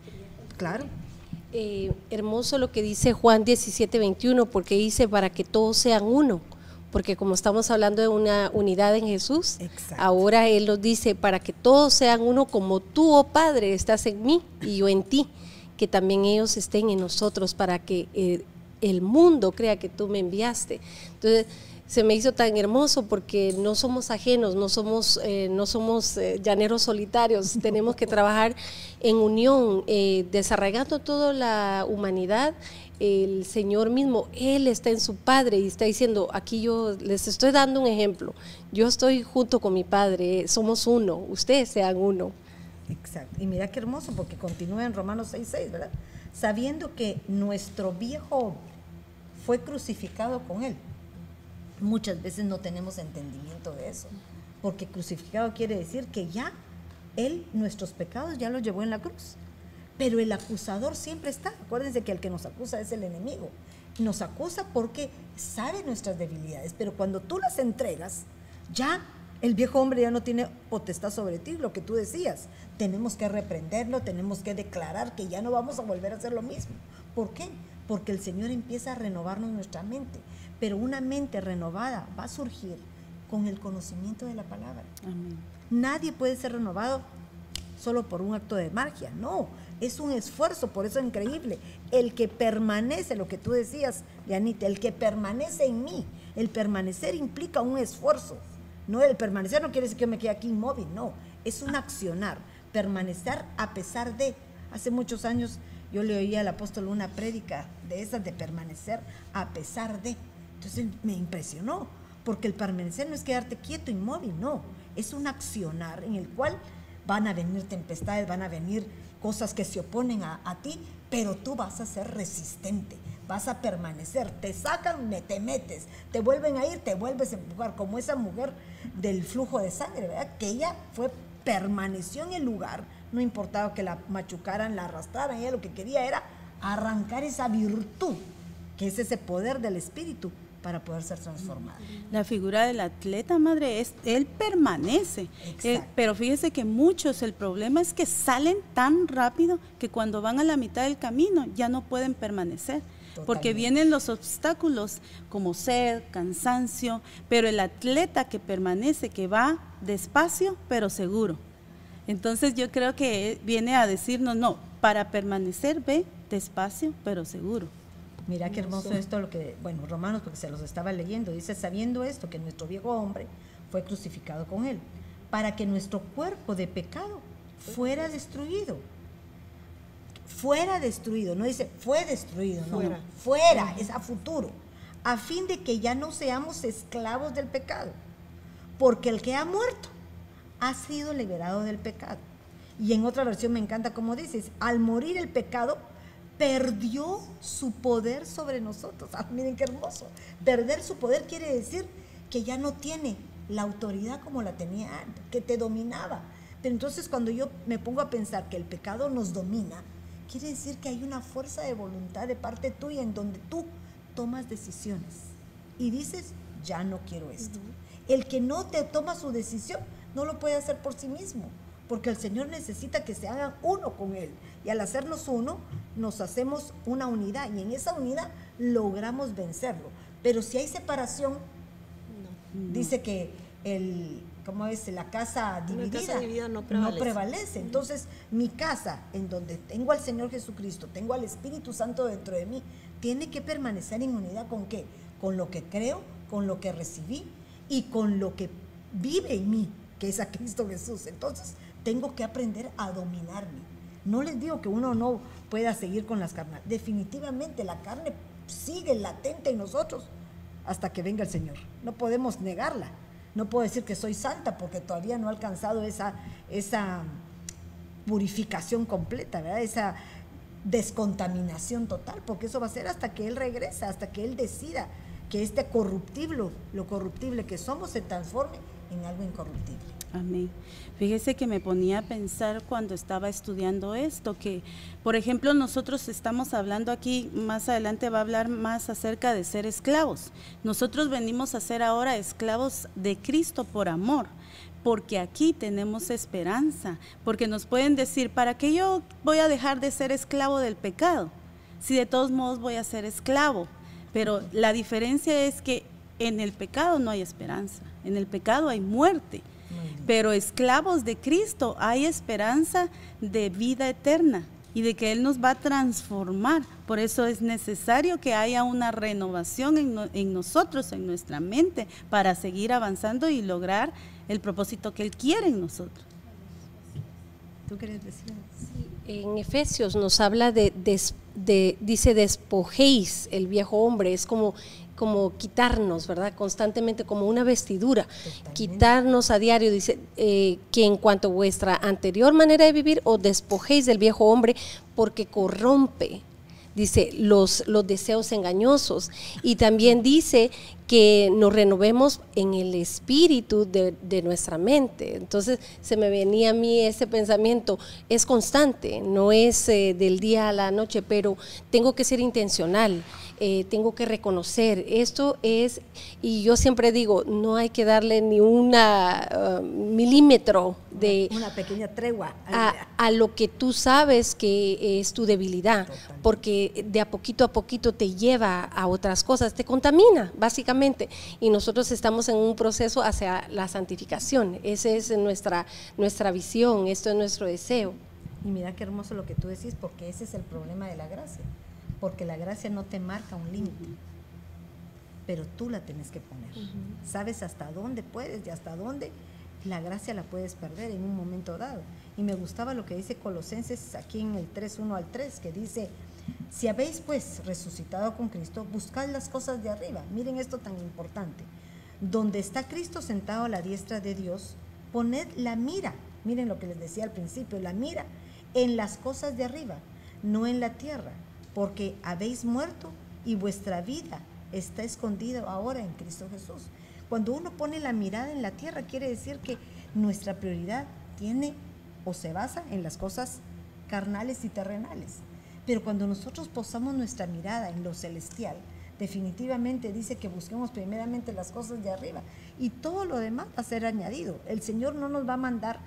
Claro. Eh, hermoso lo que dice Juan 17, 21, porque dice para que todos sean uno porque como estamos hablando de una unidad en Jesús, ahora Él nos dice, para que todos sean uno como tú, oh Padre, estás en mí y yo en ti, que también ellos estén en nosotros, para que eh, el mundo crea que tú me enviaste. Entonces, se me hizo tan hermoso porque no somos ajenos, no somos, eh, no somos eh, llaneros solitarios, tenemos que trabajar en unión, desarraigando toda la humanidad el Señor mismo, Él está en su Padre y está diciendo, aquí yo les estoy dando un ejemplo, yo estoy junto con mi Padre, somos uno, ustedes sean uno. Exacto, y mira qué hermoso porque continúa en Romanos 6.6, ¿verdad? Sabiendo que nuestro viejo fue crucificado con Él. Muchas veces no tenemos entendimiento de eso, porque crucificado quiere decir que ya Él, nuestros pecados, ya los llevó en la cruz pero el acusador siempre está. Acuérdense que el que nos acusa es el enemigo. Nos acusa porque sabe nuestras debilidades, pero cuando tú las entregas, ya el viejo hombre ya no tiene potestad sobre ti, lo que tú decías. Tenemos que reprenderlo, tenemos que declarar que ya no vamos a volver a hacer lo mismo. ¿Por qué? Porque el Señor empieza a renovarnos nuestra mente, pero una mente renovada va a surgir con el conocimiento de la palabra. Nadie puede ser renovado solo por un acto de magia, no, es un esfuerzo, por eso es increíble. El que permanece, lo que tú decías, Dianita, el que permanece en mí, el permanecer implica un esfuerzo. No, el permanecer no quiere decir que me quede aquí inmóvil, no, es un accionar, permanecer a pesar de. Hace muchos años yo le oía al apóstol una prédica de esas de permanecer a pesar de. Entonces me impresionó, porque el permanecer no es quedarte quieto, inmóvil, no, es un accionar en el cual van a venir tempestades, van a venir cosas que se oponen a, ti, pero tú vas a ser resistente, vas a permanecer. Te sacan, te metes, te vuelven a ir, te vuelves a empujar, como esa mujer del flujo de sangre, ¿verdad? Que ella fue, permaneció en el lugar, no importaba que la machucaran, la arrastraran, ella lo que quería era arrancar esa virtud, que es ese poder del espíritu para poder ser transformada. La figura del atleta, madre, es él permanece. Eh, pero fíjese que muchos, el problema es que salen tan rápido que cuando van a la mitad del camino ya no pueden permanecer. Porque vienen los obstáculos como sed, cansancio, pero el atleta que permanece, que va despacio pero seguro. Entonces yo creo que viene a decirnos, no, para permanecer ve despacio pero seguro. Mira qué hermoso esto, lo que, bueno, Romanos, porque se los estaba leyendo, dice, sabiendo esto, que nuestro viejo hombre fue crucificado con él, para que nuestro cuerpo de pecado fuera destruido. Fuera destruido, no dice fue destruido, fuera. no, fuera, es a futuro, a fin de que ya no seamos esclavos del pecado, porque el que ha muerto ha sido liberado del pecado. Y en otra versión me encanta como dices, al morir el pecado, perdió su poder sobre nosotros. Ah, miren qué hermoso. Perder su poder quiere decir que ya no tiene la autoridad como la tenía antes, que te dominaba. Pero entonces cuando yo me pongo a pensar que el pecado nos domina, quiere decir que hay una fuerza de voluntad de parte tuya en donde tú tomas decisiones y dices, ya no quiero esto. El que no te toma su decisión no lo puede hacer por sí mismo porque el Señor necesita que se hagan uno con Él. Y al hacernos uno, nos hacemos una unidad y en esa unidad logramos vencerlo. Pero si hay separación, dice que el, ¿cómo es? La casa dividida, no, prevalece. Entonces, mi casa, en donde tengo al Señor Jesucristo, tengo al Espíritu Santo dentro de mí, tiene que permanecer en unidad con qué? Con lo que creo, con lo que recibí y con lo que vive en mí, que es a Cristo Jesús. Entonces, tengo que aprender a dominarme. No les digo que uno no pueda seguir con las carnes. Definitivamente la carne sigue latente en nosotros hasta que venga el Señor. No podemos negarla. No puedo decir que soy santa porque todavía no he alcanzado esa, esa purificación completa. Esa descontaminación total, porque eso va a ser hasta que Él regresa, hasta que Él decida que este corruptible, lo corruptible que somos, se transforme en algo incorruptible. Amén. Fíjese que me ponía a pensar cuando estaba estudiando esto, que por ejemplo nosotros estamos hablando aquí, más adelante va a hablar más acerca de ser esclavos. Nosotros venimos a ser ahora esclavos de Cristo por amor, porque aquí tenemos esperanza, porque nos pueden decir, ¿para qué yo voy a dejar de ser esclavo del pecado? Si de todos modos voy a ser esclavo. Pero la diferencia es que en el pecado no hay esperanza, en el pecado hay muerte. Pero esclavos de Cristo hay esperanza de vida eterna y de que Él nos va a transformar. Por eso es necesario que haya una renovación en, nosotros, en nuestra mente, para seguir avanzando y lograr el propósito que Él quiere en nosotros. ¿Tú quieres decir? en Efesios nos habla de, de, dice, despojéis el viejo hombre, es como como quitarnos, ¿verdad? Constantemente como una vestidura, quitarnos a diario, dice, eh, que en cuanto a vuestra anterior manera de vivir, os despojéis del viejo hombre porque corrompe, dice, los, los deseos engañosos. Y también dice que nos renovemos en el espíritu de, nuestra mente. Entonces se me venía a mí ese pensamiento, es constante, no es eh, del día a la noche, pero tengo que ser intencional. Eh, tengo que reconocer, esto es, y yo siempre digo, no hay que darle ni una uh, milímetro de... Una pequeña tregua. A, lo que tú sabes que es tu debilidad, porque de a poquito a poquito te lleva a otras cosas, te contamina, básicamente, y nosotros estamos en un proceso hacia la santificación, esa es nuestra, nuestra visión, esto es nuestro deseo. Y mira qué hermoso lo que tú decís, porque ese es el problema de la gracia porque la gracia no te marca un límite, pero tú la tienes que poner. Sabes hasta dónde puedes y hasta dónde la gracia la puedes perder en un momento dado. Y me gustaba lo que dice Colosenses aquí en el 3.1 al 3, que dice, si habéis pues resucitado con Cristo, buscad las cosas de arriba. Miren esto tan importante. Donde está Cristo sentado a la diestra de Dios, poned la mira. Miren lo que les decía al principio, la mira en las cosas de arriba, no en la tierra porque habéis muerto y vuestra vida está escondida ahora en Cristo Jesús. Cuando uno pone la mirada en la tierra, quiere decir que nuestra prioridad tiene o se basa en las cosas carnales y terrenales. Pero cuando nosotros posamos nuestra mirada en lo celestial, definitivamente dice que busquemos primeramente las cosas de arriba y todo lo demás va a ser añadido. El Señor no nos va a mandar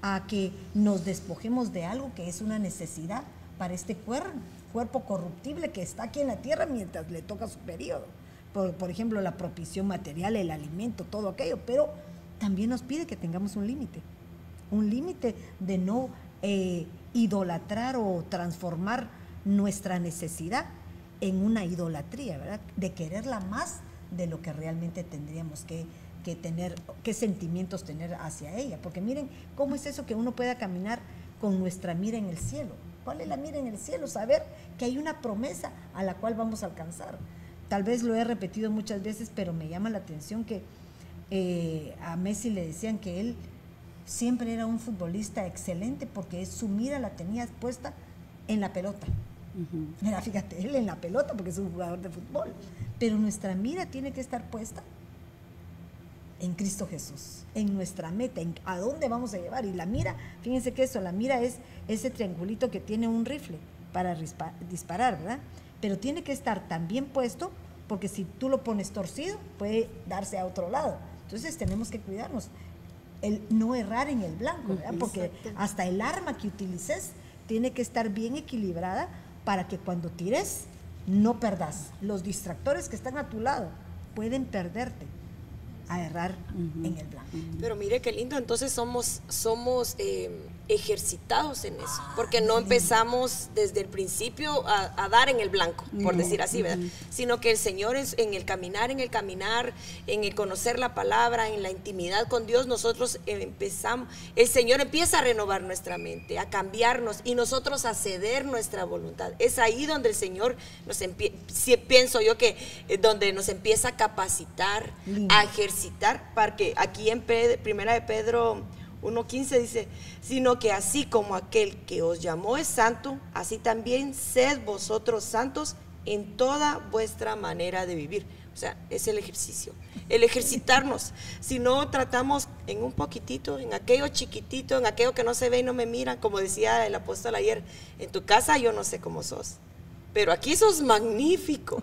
a que nos despojemos de algo que es una necesidad para este cuerpo, corruptible que está aquí en la tierra mientras le toca su periodo. Por, ejemplo, la propisión material, el alimento, todo aquello, pero también nos pide que tengamos un límite, un límite de no eh, idolatrar o transformar nuestra necesidad en una idolatría, ¿verdad? De quererla más de lo que realmente tendríamos que, que tener, qué sentimientos tener hacia ella. Porque miren, ¿cómo es eso que uno pueda caminar con nuestra mira en el cielo? ¿Cuál es la mira en el cielo? Saber que hay una promesa a la cual vamos a alcanzar. Tal vez lo he repetido muchas veces, pero me llama la atención que eh, a Messi le decían que él siempre era un futbolista excelente porque su mira la tenía puesta en la pelota. Mira, fíjate, él en la pelota porque es un jugador de fútbol. Pero nuestra mira tiene que estar puesta en Cristo Jesús, en nuestra meta, en a dónde vamos a llevar. Y la mira, fíjense que eso, la mira es ese triangulito que tiene un rifle para disparar, ¿verdad? Pero tiene que estar tan bien puesto porque si tú lo pones torcido puede darse a otro lado. Entonces tenemos que cuidarnos, el no errar en el blanco, ¿verdad? Porque hasta el arma que utilices tiene que estar bien equilibrada para que cuando tires no perdas. Los distractores que están a tu lado pueden perderte a errar en el blanco. Pero mire qué lindo, entonces somos, somos eh, ejercitados en eso, porque no empezamos desde el principio a, dar en el blanco, por decir así, ¿verdad? Sino que el Señor es, en el caminar, en el caminar, en el conocer la palabra, en la intimidad con Dios, nosotros empezamos, el Señor empieza a renovar nuestra mente, a cambiarnos y nosotros a ceder nuestra voluntad. Es ahí donde el Señor nos empieza, pienso yo que eh, donde nos empieza a capacitar, a ejercitar, para que aquí en Primera de Pedro 1.15 dice, sino que así como aquel que os llamó es santo, así también sed vosotros santos en toda vuestra manera de vivir. O sea, es el ejercicio, el ejercitarnos. Si no tratamos en un poquitito, en aquello chiquitito, en aquello que no se ve y no me mira, como decía el apóstol ayer, en tu casa yo no sé cómo sos, pero aquí sos magnífico.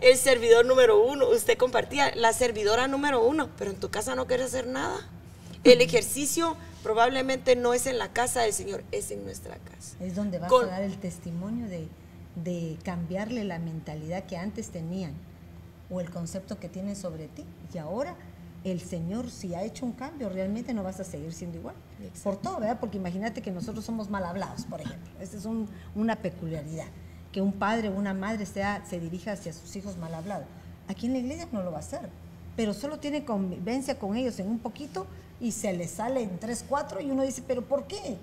El servidor número uno, usted compartía, la servidora número uno, pero en tu casa no quieres hacer nada. El ejercicio probablemente no es en la casa del Señor, es en nuestra casa. Es donde vas a dar el testimonio de, cambiarle la mentalidad que antes tenían o el concepto que tienen sobre ti. Y ahora el Señor, si ha hecho un cambio, realmente no vas a seguir siendo igual. Por todo, ¿verdad? Porque imagínate que nosotros somos mal hablados, por ejemplo. Esa es una peculiaridad. Que un padre o una madre sea, se dirija hacia sus hijos mal hablados. Aquí en la iglesia no lo va a hacer. Pero solo tiene convivencia con ellos en un poquito y se le sale en 3, 4 y uno dice, pero ¿por qué?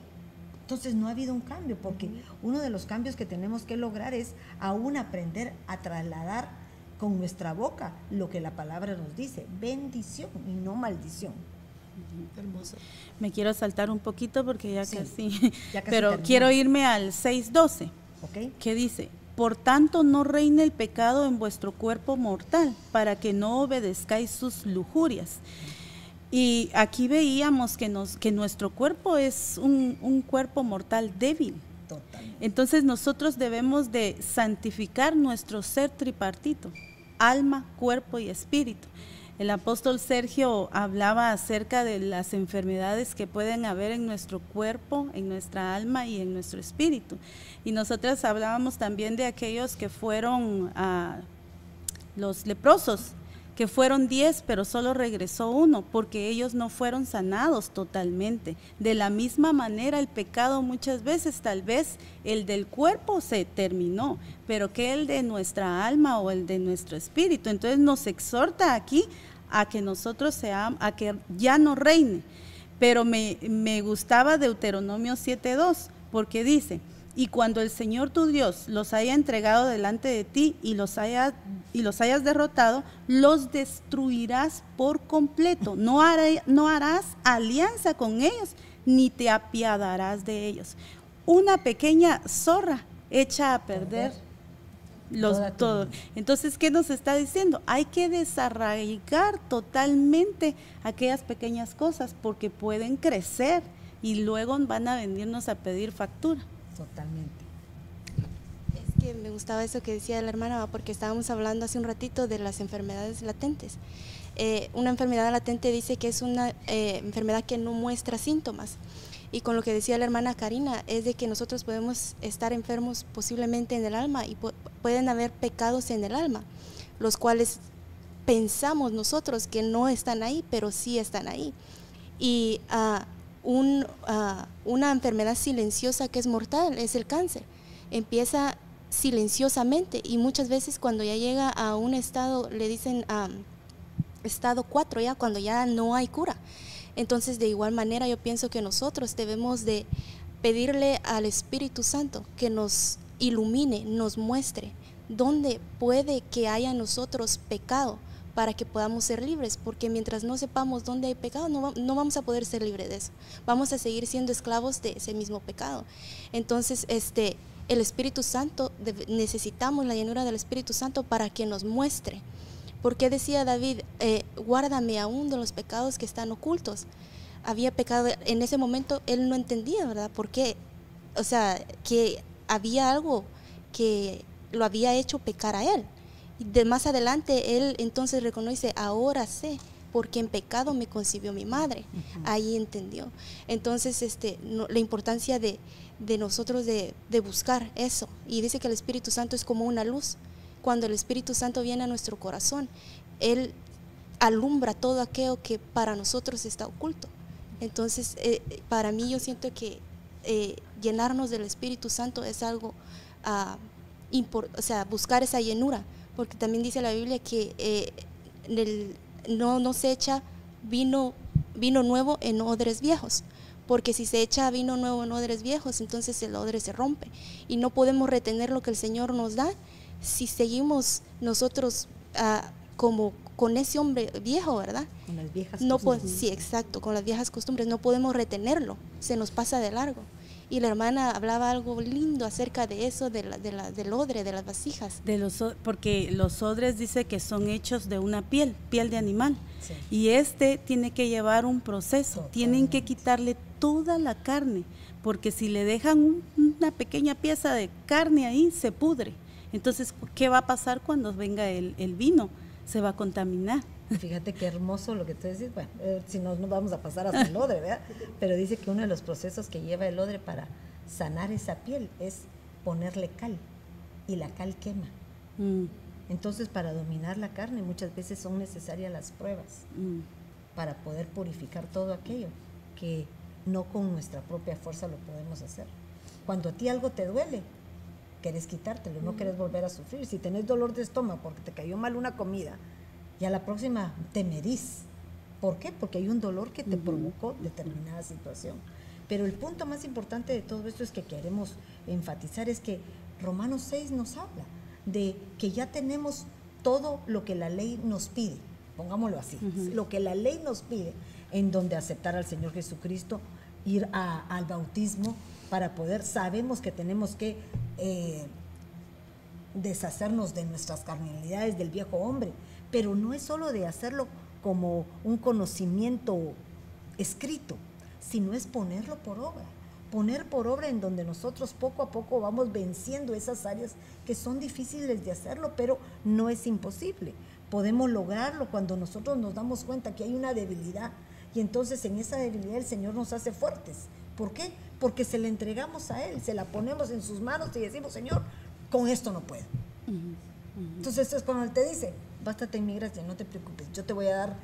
Entonces no ha habido un cambio, porque uno de los cambios que tenemos que lograr es aún aprender a trasladar con nuestra boca lo que la palabra nos dice, bendición y no maldición. Hermoso. Me quiero saltar un poquito porque ya casi, pero quiero irme al 6.12, okay. que dice, por tanto no reine el pecado en vuestro cuerpo mortal, para que no obedezcáis sus lujurias. Y aquí veíamos que, nos, que nuestro cuerpo es un, cuerpo mortal débil. Entonces nosotros debemos de santificar nuestro ser tripartito, alma, cuerpo y espíritu. El apóstol Sergio hablaba acerca de las enfermedades que pueden haber en nuestro cuerpo, en nuestra alma y en nuestro espíritu. Y nosotras hablábamos también de aquellos que fueron a los leprosos, que fueron diez, pero solo regresó uno, porque ellos no fueron sanados totalmente. De la misma manera, el pecado muchas veces, tal vez el del cuerpo se terminó, pero que el de nuestra alma o el de nuestro espíritu. Entonces nos exhorta aquí a que nosotros seamos, a que ya no reine. Pero me, me gustaba Deuteronomio 7.2, porque dice, y cuando el Señor tu Dios los haya entregado delante de ti y los, haya, y los hayas derrotado, los destruirás por completo. No, no harás alianza con ellos, ni te apiadarás de ellos. Una pequeña zorra echa a perder los, todo. Entonces, ¿qué nos está diciendo? Hay que desarraigar totalmente aquellas pequeñas cosas porque pueden crecer y luego van a venirnos a pedir factura. Totalmente. Es que me gustaba eso que decía la hermana, porque estábamos hablando hace un ratito de las enfermedades latentes. Eh, una enfermedad latente dice que es una eh, enfermedad que no muestra síntomas. Y con lo que decía la hermana Karina, es de que nosotros podemos estar enfermos posiblemente en el alma y pueden haber pecados en el alma, los cuales pensamos nosotros que no están ahí, pero sí están ahí. Y uh, un, ah, una enfermedad silenciosa que es mortal, es el cáncer. Empieza silenciosamente y muchas veces cuando ya llega a un estado, le dicen estado 4 ya, cuando ya no hay cura. Entonces de igual manera yo pienso que nosotros debemos de pedirle al Espíritu Santo que nos ilumine, nos muestre dónde puede que haya nosotros pecado para que podamos ser libres, porque mientras no sepamos dónde hay pecado, no, vamos a poder ser libres de eso. Vamos a seguir siendo esclavos de ese mismo pecado. Entonces, este, el Espíritu Santo, necesitamos la llenura del Espíritu Santo para que nos muestre. Porque decía David, eh, guárdame aún de los pecados que están ocultos. Había pecado, en ese momento él no entendía, ¿verdad? ¿Por qué? O sea, que había algo que lo había hecho pecar a él. Y de más adelante él entonces reconoce, ahora sé, porque en pecado me concibió mi madre. Ahí entendió. Entonces, este, la importancia de, nosotros de, buscar eso. Y dice que el Espíritu Santo es como una luz. Cuando el Espíritu Santo viene a nuestro corazón, Él alumbra todo aquello que para nosotros está oculto. Entonces, eh, para mí yo siento que eh, llenarnos del Espíritu Santo es algo, ah, o sea, buscar esa llenura, porque también dice la Biblia que eh, no, no se echa vino, vino nuevo en odres viejos, porque si se echa vino nuevo en odres viejos, entonces el odre se rompe y no podemos retener lo que el Señor nos da si seguimos nosotros ah, como con ese hombre viejo, ¿verdad? Con las viejas no costumbres. Sí, exacto, con las viejas costumbres. No podemos retenerlo, se nos pasa de largo. Y la hermana hablaba algo lindo acerca de eso, de la, de la, del odre, de las vasijas. De los, porque los odres dice que son hechos de una piel, piel de animal. Y este tiene que llevar un proceso, tienen que quitarle toda la carne, porque si le dejan una pequeña pieza de carne ahí, se pudre. Entonces, ¿qué va a pasar cuando venga el, el vino? Se va a contaminar. Fíjate qué hermoso lo que tú decís. Bueno, eh, si no, no vamos a pasar hasta el odre, ¿verdad? Pero dice que uno de los procesos que lleva el odre para sanar esa piel es ponerle cal. Y la cal quema. Mm. Entonces, para dominar la carne, muchas veces son necesarias las pruebas mm. para poder purificar todo aquello que no con nuestra propia fuerza lo podemos hacer. Cuando a ti algo te duele, quieres quitártelo, no quieres volver a sufrir. Si tenés dolor de estómago porque te cayó mal una comida, y a la próxima te medís. ¿Por qué? Porque hay un dolor que te provocó determinada situación. Pero el punto más importante de todo esto es que queremos enfatizar es que Romanos 6 nos habla de que ya tenemos todo lo que la ley nos pide, pongámoslo así, lo que la ley nos pide, en donde aceptar al Señor Jesucristo, ir al bautismo para poder, sabemos que tenemos que eh, deshacernos de nuestras carnalidades del viejo hombre, pero no es solo de hacerlo como un conocimiento escrito, sino es ponerlo por obra. Poner por obra en donde nosotros poco a poco vamos venciendo esas áreas que son difíciles de hacerlo, pero no es imposible. Podemos lograrlo cuando nosotros nos damos cuenta que hay una debilidad y entonces en esa debilidad el Señor nos hace fuertes. ¿Por qué? Porque se le entregamos a Él, se la ponemos en sus manos y decimos, Señor, con esto no puedo. Entonces es cuando Él te dice, bástate en mi gracia, no te preocupes, yo te voy a dar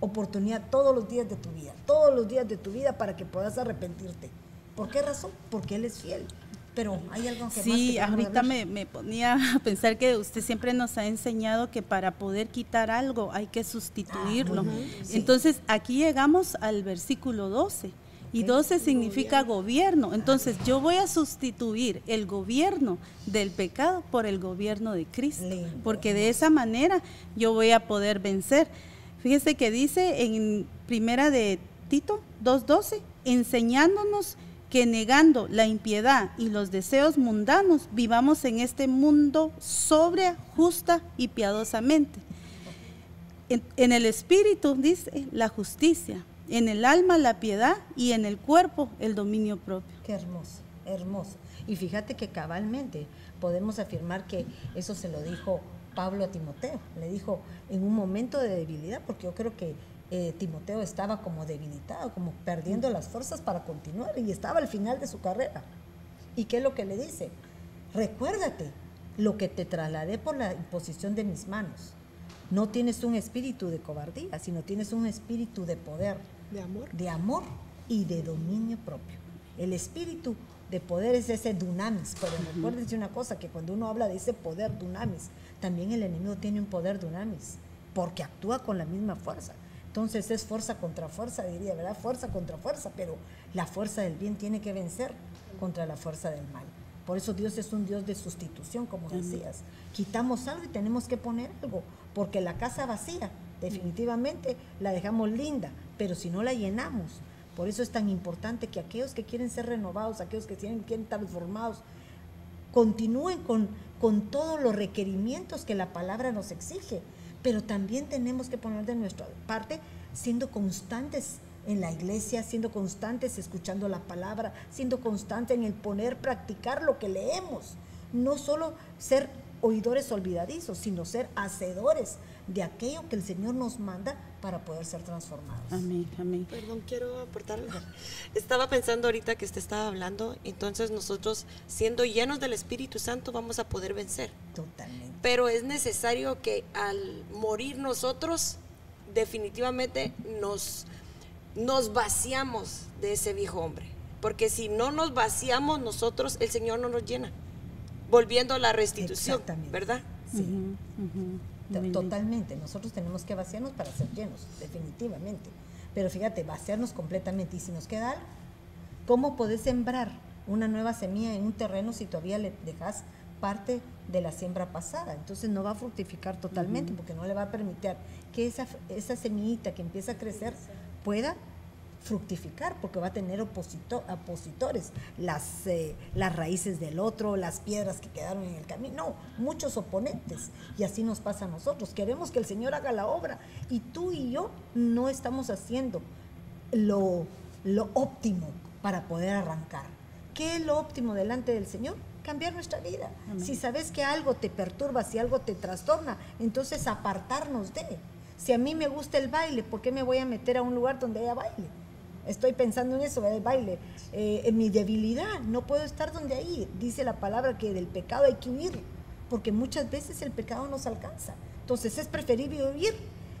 oportunidad todos los días de tu vida, todos los días de tu vida para que puedas arrepentirte. ¿Por qué razón? Porque Él es fiel. Pero hay algo que sí, ahorita me, me, ponía a pensar que usted siempre nos ha enseñado que para poder quitar algo hay que sustituirlo. Ah, Entonces aquí llegamos al versículo 12 y 12 significa gobierno. Entonces yo voy a sustituir el gobierno del pecado por el gobierno de Cristo, porque de esa manera yo voy a poder vencer. Fíjese que dice en primera de Tito 2.12, enseñándonos que negando la impiedad y los deseos mundanos, vivamos en este mundo sobria, justa y piadosamente. En, en el espíritu dice la justicia, en el alma la piedad y en el cuerpo el dominio propio. Qué hermoso, hermoso. Y fíjate que cabalmente podemos afirmar que eso se lo dijo Pablo a Timoteo. Le dijo en un momento de debilidad, porque yo creo que eh, Timoteo estaba como debilitado, como perdiendo las fuerzas para continuar y estaba al final de su carrera. ¿Y qué es lo que le dice? Recuérdate lo que te trasladé por la imposición de mis manos. No tienes un espíritu de cobardía, sino tienes un espíritu de poder de amor. De amor y de dominio propio. El espíritu de poder es ese dunamis, pero recuérdense una cosa, que cuando uno habla de ese poder dunamis, también el enemigo tiene un poder dunamis, porque actúa con la misma fuerza. Entonces es fuerza contra fuerza, diría, ¿verdad? Fuerza contra fuerza, pero la fuerza del bien tiene que vencer contra la fuerza del mal. Por eso Dios es un Dios de sustitución, como decías. Quitamos algo y tenemos que poner algo, porque la casa vacía, definitivamente la dejamos linda, pero si no la llenamos, por eso es tan importante que aquellos que quieren ser renovados, aquellos que quieren, quieren transformados, continúen con, con todos los requerimientos que la palabra nos exige, pero también tenemos que poner de nuestra parte siendo constantes en la iglesia, siendo constantes escuchando la palabra, siendo constantes en el poner, practicar lo que leemos, no solo ser oidores olvidadizos, sino ser hacedores de aquello que el Señor nos manda para poder ser transformados. Amén, amén. Perdón, quiero aportar. Estaba pensando ahorita que usted estaba hablando, entonces nosotros siendo llenos del Espíritu Santo vamos a poder vencer. Totalmente. Pero es necesario que al morir nosotros definitivamente nos, nos vaciamos de ese viejo hombre. Porque si no nos vaciamos nosotros, el Señor no nos llena. Volviendo a la restitución, Exactamente. ¿verdad? Sí. Totalmente. Nosotros tenemos que vaciarnos para ser llenos, definitivamente. Pero fíjate, vaciarnos completamente. Y si nos queda algo, ¿cómo podés sembrar una nueva semilla en un terreno si todavía le dejas parte de la siembra pasada? Entonces no va a fructificar totalmente porque no le va a permitir que esa, esa semillita que empieza a crecer pueda fructificar porque va a tener oposito- opositores, las, eh, las raíces del otro, las piedras que quedaron en el camino, no, muchos oponentes. Y así nos pasa a nosotros. Queremos que el Señor haga la obra y tú y yo no estamos haciendo lo, lo óptimo para poder arrancar. ¿Qué es lo óptimo delante del Señor? Cambiar nuestra vida. Si sabes que algo te perturba, si algo te trastorna, entonces apartarnos de. Si a mí me gusta el baile, ¿por qué me voy a meter a un lugar donde haya baile? Estoy pensando en eso, el baile. Eh, en mi debilidad, no puedo estar donde ahí. Dice la palabra que del pecado hay que huir, porque muchas veces el pecado nos alcanza. Entonces es preferible huir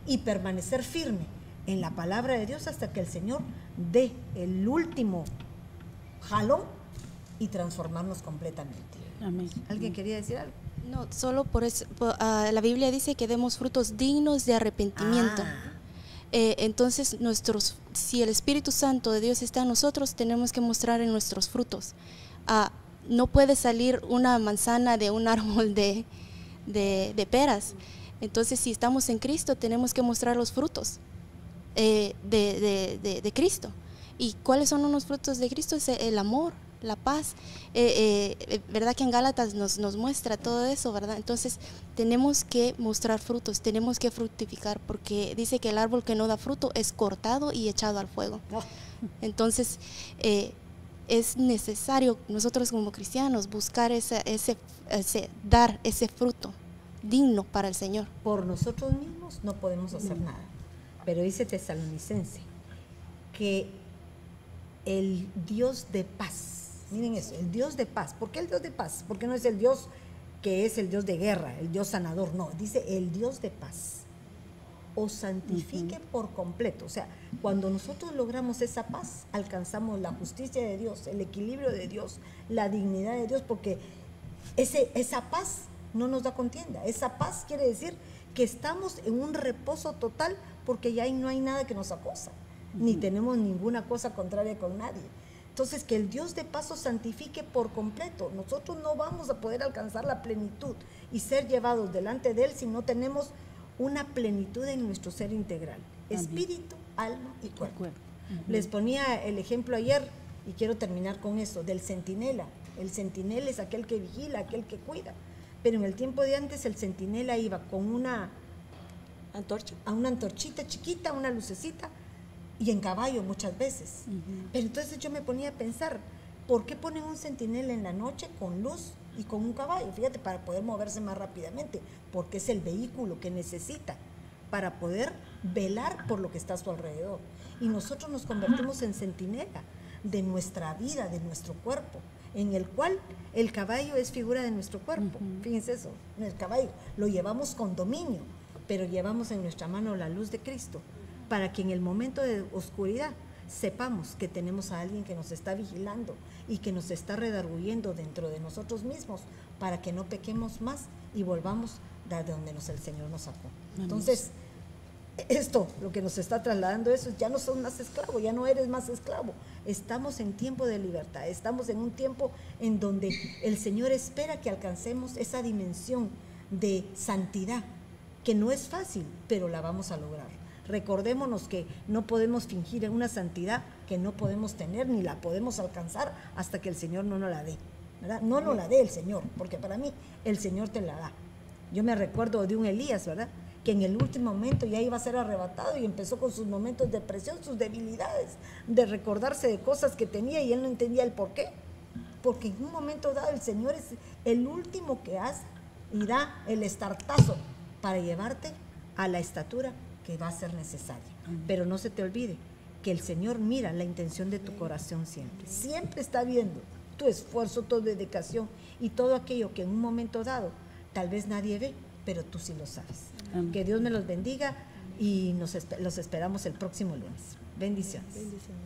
y permanecer firme en la palabra de Dios hasta que el Señor dé el último jalón y transformarnos completamente. Amén. ¿Alguien quería decir algo? No, solo por eso, por- ah, la Biblia dice que demos frutos dignos de arrepentimiento. Ah. Eh, entonces, nuestros, si el Espíritu Santo de Dios está en nosotros, tenemos que mostrar en nuestros frutos. Ah, no puede salir una manzana de un árbol de, de- peras. Entonces, si estamos en Cristo, tenemos que mostrar los frutos eh, de, de- Cristo. ¿Y cuáles son los frutos de Cristo? Es el amor, la paz. Eh, eh, eh, ¿Verdad que en Gálatas nos, nos muestra todo eso, verdad? Entonces tenemos que mostrar frutos, tenemos que fructificar, porque dice que el árbol que no da fruto es cortado y echado al fuego. No. Entonces, eh, es necesario nosotros como cristianos buscar ese, ese, ese- dar ese fruto digno para el Señor. por nosotros mismos no podemos hacer nada. Pero dice Tesalonicense que el Dios de paz, miren eso, el Dios de paz, ¿por qué el Dios de paz? Porque no es el Dios que es el Dios de guerra, el Dios sanador, no, dice el Dios de paz. O santifique por completo. O sea, cuando nosotros logramos esa paz, alcanzamos la justicia de Dios, el equilibrio de Dios, la dignidad de Dios, porque ese, esa paz no nos da contienda. Esa paz quiere decir que estamos en un reposo total porque ya ahí no hay nada que nos acosa, ni tenemos ninguna cosa contraria con nadie. Entonces, que el Dios de paz os santifique por completo. Nosotros no vamos a poder alcanzar la plenitud y ser llevados delante de Él si no tenemos una plenitud en nuestro ser integral. Espíritu, alma y cuerpo. cuerpo. Les ponía el ejemplo ayer y quiero terminar con eso, del centinela. El centinela es aquel que vigila, aquel que cuida. Pero en el tiempo de antes el centinela iba con una, Antorcha. a una antorchita chiquita, una lucecita, y en caballo muchas veces. Pero entonces yo me ponía a pensar, ¿por qué ponen un centinela en la noche con luz y con un caballo? Fíjate, para poder moverse más rápidamente, porque es el vehículo que necesita para poder velar por lo que está a su alrededor. Y nosotros nos convertimos en centinela de nuestra vida, de nuestro cuerpo, en el cual el caballo es figura de nuestro cuerpo. Fíjense eso, el caballo lo llevamos con dominio, pero llevamos en nuestra mano la luz de Cristo para que en el momento de oscuridad sepamos que tenemos a alguien que nos está vigilando y que nos está redarguyendo dentro de nosotros mismos para que no pequemos más y volvamos de donde nos, el Señor nos sacó. Entonces, esto, lo que nos está trasladando eso, ya no son más esclavo, ya no eres más esclavo. Estamos en tiempo de libertad, estamos en un tiempo en donde el Señor espera que alcancemos esa dimensión de santidad, que no es fácil, pero la vamos a lograr. Recordémonos que no podemos fingir en una santidad que no podemos tener ni la podemos alcanzar hasta que el Señor no nos la dé. No nos la dé el Señor, porque para mí el Señor te la da. Yo me recuerdo de un Elías, ¿verdad? Que en el último momento ya iba a ser arrebatado y empezó con sus momentos de presión, sus debilidades, de recordarse de cosas que tenía y él no entendía el por qué. Porque en un momento dado el Señor es el último que hace y da el estartazo para llevarte a la estatura que va a ser necesaria. Pero no se te olvide que el Señor mira la intención de tu corazón siempre. Siempre está viendo tu esfuerzo, tu dedicación y todo aquello que en un momento dado tal vez nadie ve, pero tú sí lo sabes. Amén. Que Dios me los bendiga. y nos los esperamos el próximo lunes. Bendiciones. Bendiciones.